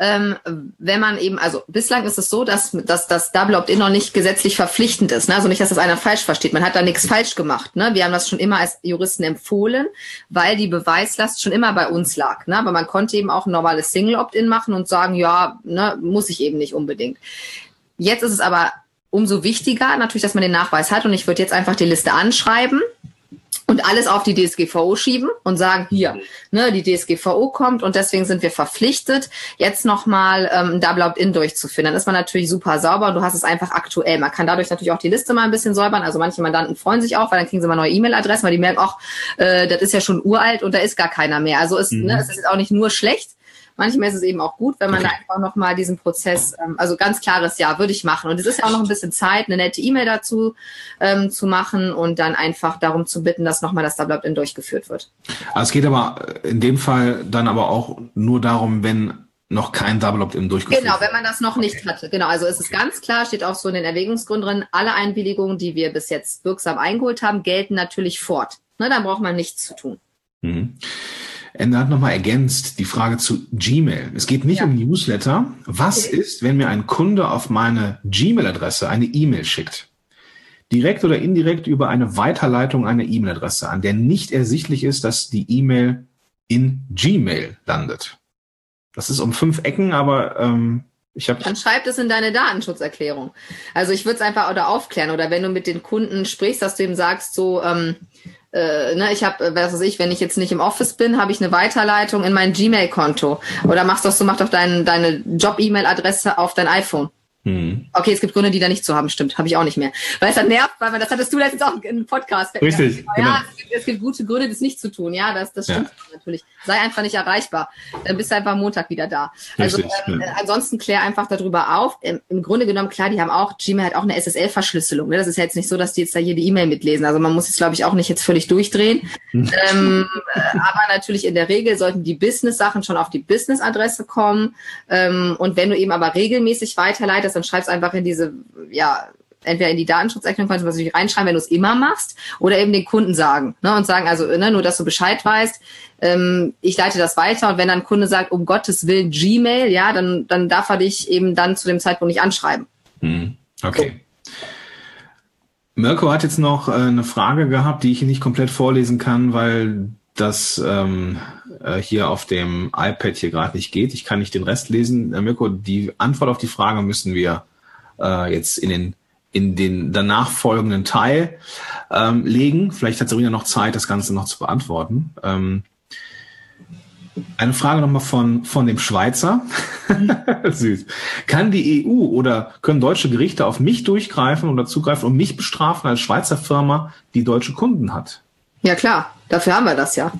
ähm, wenn man eben, also bislang ist es so, dass, dass das Double Opt-in noch nicht gesetzlich verpflichtend ist. Ne? Also nicht, dass das einer falsch versteht. Man hat da nichts falsch gemacht. Ne? Wir haben das schon immer als Juristen empfohlen, weil die Beweislast schon immer bei uns lag. Ne? Aber man konnte eben auch ein normales Single Opt-in machen und sagen, ja, ne, muss ich eben nicht unbedingt. Jetzt ist es aber umso wichtiger natürlich, dass man den Nachweis hat. Und ich würde jetzt einfach die Liste anschreiben und alles auf die DSGVO schieben und sagen, hier, ne, die DSGVO kommt und deswegen sind wir verpflichtet, jetzt nochmal ähm, ein Double Opt-in durchzuführen. Dann ist man natürlich super sauber und du hast es einfach aktuell. Man kann dadurch natürlich auch die Liste mal ein bisschen säubern. Also manche Mandanten freuen sich auch, weil dann kriegen sie mal neue E-Mail-Adressen, weil die merken, ach, äh, das ist ja schon uralt und da ist gar keiner mehr. Also es, ne, mhm. ne, es ist jetzt auch nicht nur schlecht, Manchmal ist es eben auch gut, wenn man okay. da einfach nochmal diesen Prozess, ähm, also ganz klares Ja, würde ich machen. Und es ist ja auch noch ein bisschen Zeit, eine nette E-Mail dazu ähm, zu machen und dann einfach darum zu bitten, dass nochmal das Double Opt-in durchgeführt wird. Also es geht aber in dem Fall dann aber auch nur darum, wenn noch kein Double Opt-in durchgeführt Genau, wenn man das noch nicht okay. hatte. Genau, also es ist ganz klar, steht auch so in den Erwägungsgründen drin, alle Einwilligungen, die wir bis jetzt wirksam eingeholt haben, gelten natürlich fort. Ne, dann braucht man nichts zu tun. Mhm. Ende hat nochmal ergänzt die Frage zu Gmail. Es geht nicht ja. um Newsletter. Was okay. ist, wenn mir ein Kunde auf meine Gmail-Adresse eine E-Mail schickt? Direkt oder indirekt über eine Weiterleitung einer E-Mail-Adresse, an der nicht ersichtlich ist, dass die E-Mail in Gmail landet. Das ist um fünf Ecken, aber ähm, ich habe. Dann schreib es in deine Datenschutzerklärung. Also ich würde es einfach oder aufklären oder wenn du mit den Kunden sprichst, dass du ihm sagst, so ähm, äh, ne, ich habe, was weiß ich, wenn ich jetzt nicht im Office bin, habe ich eine Weiterleitung in mein Gmail-Konto. Oder machst doch so, mach doch dein, deine Job-E-Mail-Adresse auf dein iPhone. Hm. Okay, es gibt Gründe, die da nicht zu haben, stimmt, habe ich auch nicht mehr. Weil es dann nervt, weil man, das hattest du letztens auch im Podcast. Richtig. Ja, genau. es, gibt, es, gibt, gute Gründe, das nicht zu tun. Ja, das, das stimmt ja. natürlich. Sei einfach nicht erreichbar. Dann bist du einfach Montag wieder da. Also ähm, ja. ansonsten klär einfach darüber auf. Im, Im, Grunde genommen, klar, die haben auch, Gmail hat auch eine SSL-Verschlüsselung. Ne? Das ist ja jetzt nicht so, dass die jetzt da jede E-Mail mitlesen. Also man muss jetzt, glaube ich, auch nicht jetzt völlig durchdrehen. Hm. ähm, äh, aber natürlich in der Regel sollten die Business-Sachen schon auf die Business-Adresse kommen. Ähm, und wenn du eben aber regelmäßig weiterleitest, dann schreibst einfach in diese, ja, entweder in die Datenschutzerklärung kannst du natürlich reinschreiben, wenn du es immer machst, oder eben den Kunden sagen ne, und sagen, also ne, nur, dass du Bescheid weißt, ähm, ich leite das weiter und wenn dann ein Kunde sagt, um Gottes Willen Gmail, ja, dann, dann darf er dich eben dann zu dem Zeitpunkt nicht anschreiben. Hm, okay. So. Mirko hat jetzt noch äh, eine Frage gehabt, die ich hier nicht komplett vorlesen kann, weil das ähm, äh, hier auf dem iPad hier gerade nicht geht. Ich kann nicht den Rest lesen. Äh, Mirko, die Antwort auf die Frage müssen wir äh, jetzt in den in den danach folgenden Teil ähm, legen. Vielleicht hat Serena noch Zeit, das Ganze noch zu beantworten. Ähm, eine Frage nochmal von, von dem Schweizer. Süß. Kann die EU oder können deutsche Gerichte auf mich durchgreifen oder zugreifen und mich bestrafen als Schweizer Firma, die deutsche Kunden hat? Ja klar, dafür haben wir das ja.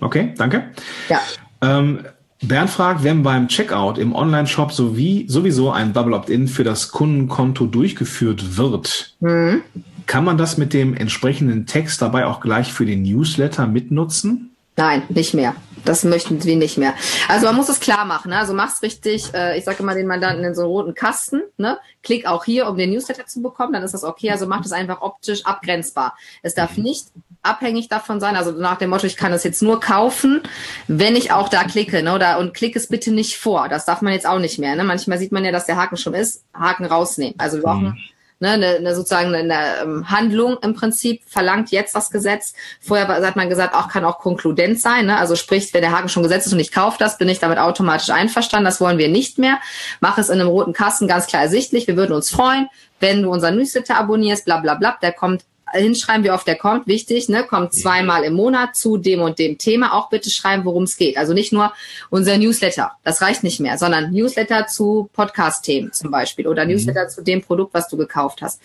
Okay, danke. Ja. Ähm, Bernd fragt, wenn beim Checkout im Online-Shop sowie, sowieso ein Double Opt-in für das Kundenkonto durchgeführt wird, mhm. kann man das mit dem entsprechenden Text dabei auch gleich für den Newsletter mitnutzen? Nein, nicht mehr. Das möchten wir nicht mehr. Also man muss es klar machen. Ne? Also mach's richtig. Äh, ich sage immer den Mandanten in so einen roten Kasten. Ne? Klick auch hier, um den Newsletter zu bekommen. Dann ist das okay. Also macht es einfach optisch abgrenzbar. Es darf mhm. nicht abhängig davon sein. Also nach dem Motto, ich kann es jetzt nur kaufen, wenn ich auch da klicke. Ne? Oder, und klick es bitte nicht vor. Das darf man jetzt auch nicht mehr. Ne? Manchmal sieht man ja, dass der Haken schon ist. Haken rausnehmen. Also wir brauchen mhm ne, eine, eine sozusagen eine, eine ähm, Handlung im Prinzip verlangt jetzt das Gesetz. Vorher hat man gesagt, auch kann auch konkludent sein. Ne? Also sprich, wenn der Haken schon gesetzt ist und ich kaufe das, bin ich damit automatisch einverstanden. Das wollen wir nicht mehr. Mach es in einem roten Kasten ganz klar ersichtlich. Wir würden uns freuen, wenn du unseren Newsletter abonnierst, bla bla bla. Der kommt hinschreiben, wie oft der kommt, wichtig, ne, kommt zweimal im Monat zu dem und dem Thema, auch bitte schreiben, worum es geht. Also nicht nur unser Newsletter, das reicht nicht mehr, sondern Newsletter zu Podcast-Themen zum Beispiel oder mhm. Newsletter zu dem Produkt, was du gekauft hast.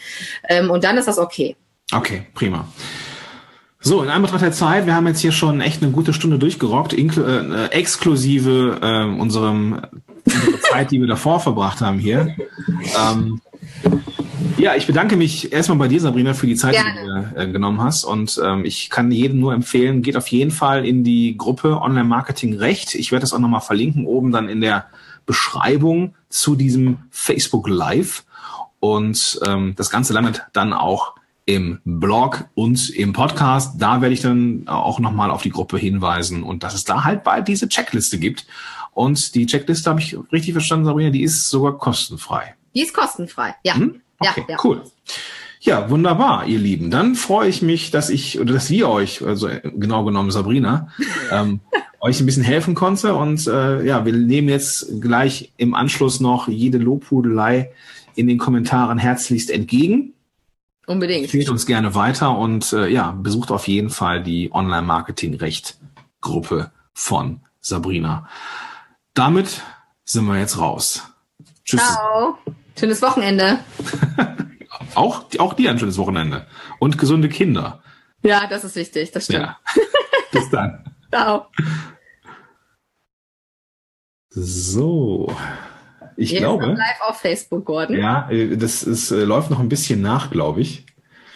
Ähm, und dann ist das okay. Okay, prima. So, in Anbetracht der Zeit, wir haben jetzt hier schon echt eine gute Stunde durchgerockt, äh, exklusive äh, unserem unsere Zeit, die wir davor verbracht haben hier. Ähm, ja, ich bedanke mich erstmal bei dir, Sabrina, für die Zeit, Gerne. die du äh, genommen hast. Und ähm, ich kann jedem nur empfehlen, geht auf jeden Fall in die Gruppe Online Marketing Recht. Ich werde das auch nochmal verlinken, oben dann in der Beschreibung zu diesem Facebook Live. Und ähm, das Ganze landet dann auch im Blog und im Podcast. Da werde ich dann auch nochmal auf die Gruppe hinweisen und dass es da halt bald diese Checkliste gibt. Und die Checkliste habe ich richtig verstanden, Sabrina, die ist sogar kostenfrei. Die ist kostenfrei, ja. Hm? Okay, ja, ja. cool. Ja, wunderbar, ihr Lieben. Dann freue ich mich, dass ich oder dass wir euch, also genau genommen Sabrina, ähm, euch ein bisschen helfen konnte. Und äh, ja, wir nehmen jetzt gleich im Anschluss noch jede Lobhudelei in den Kommentaren herzlichst entgegen. Unbedingt. Empfehlt uns gerne weiter und äh, ja, besucht auf jeden Fall die Online-Marketing-Recht-Gruppe von Sabrina. Damit sind wir jetzt raus. Tschüss. Ciao. Schönes Wochenende. Auch, auch dir ein schönes Wochenende. Und gesunde Kinder. Ja, das ist wichtig, das stimmt. Ja. Bis dann. Ciao. So. Ich Jetzt glaube. live auf Facebook, Gordon. Ja, äh, das ist, äh, läuft noch ein bisschen nach, glaube ich.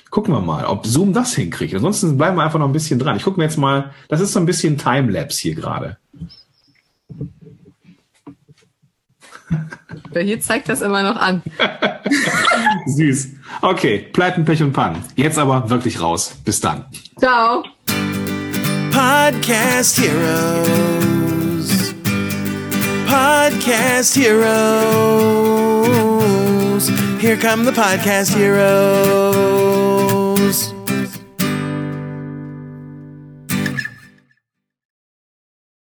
Gucken wir mal, ob Zoom das hinkriegt. Ansonsten bleiben wir einfach noch ein bisschen dran. Ich gucke mir jetzt mal, das ist so ein bisschen Timelapse hier gerade. Hier zeigt das immer noch an. Süß. Okay, Pleiten, Pech und Pannen. Jetzt aber wirklich raus. Bis dann. Ciao. Podcast Heroes. Podcast Heroes. Here come the Podcast Heroes.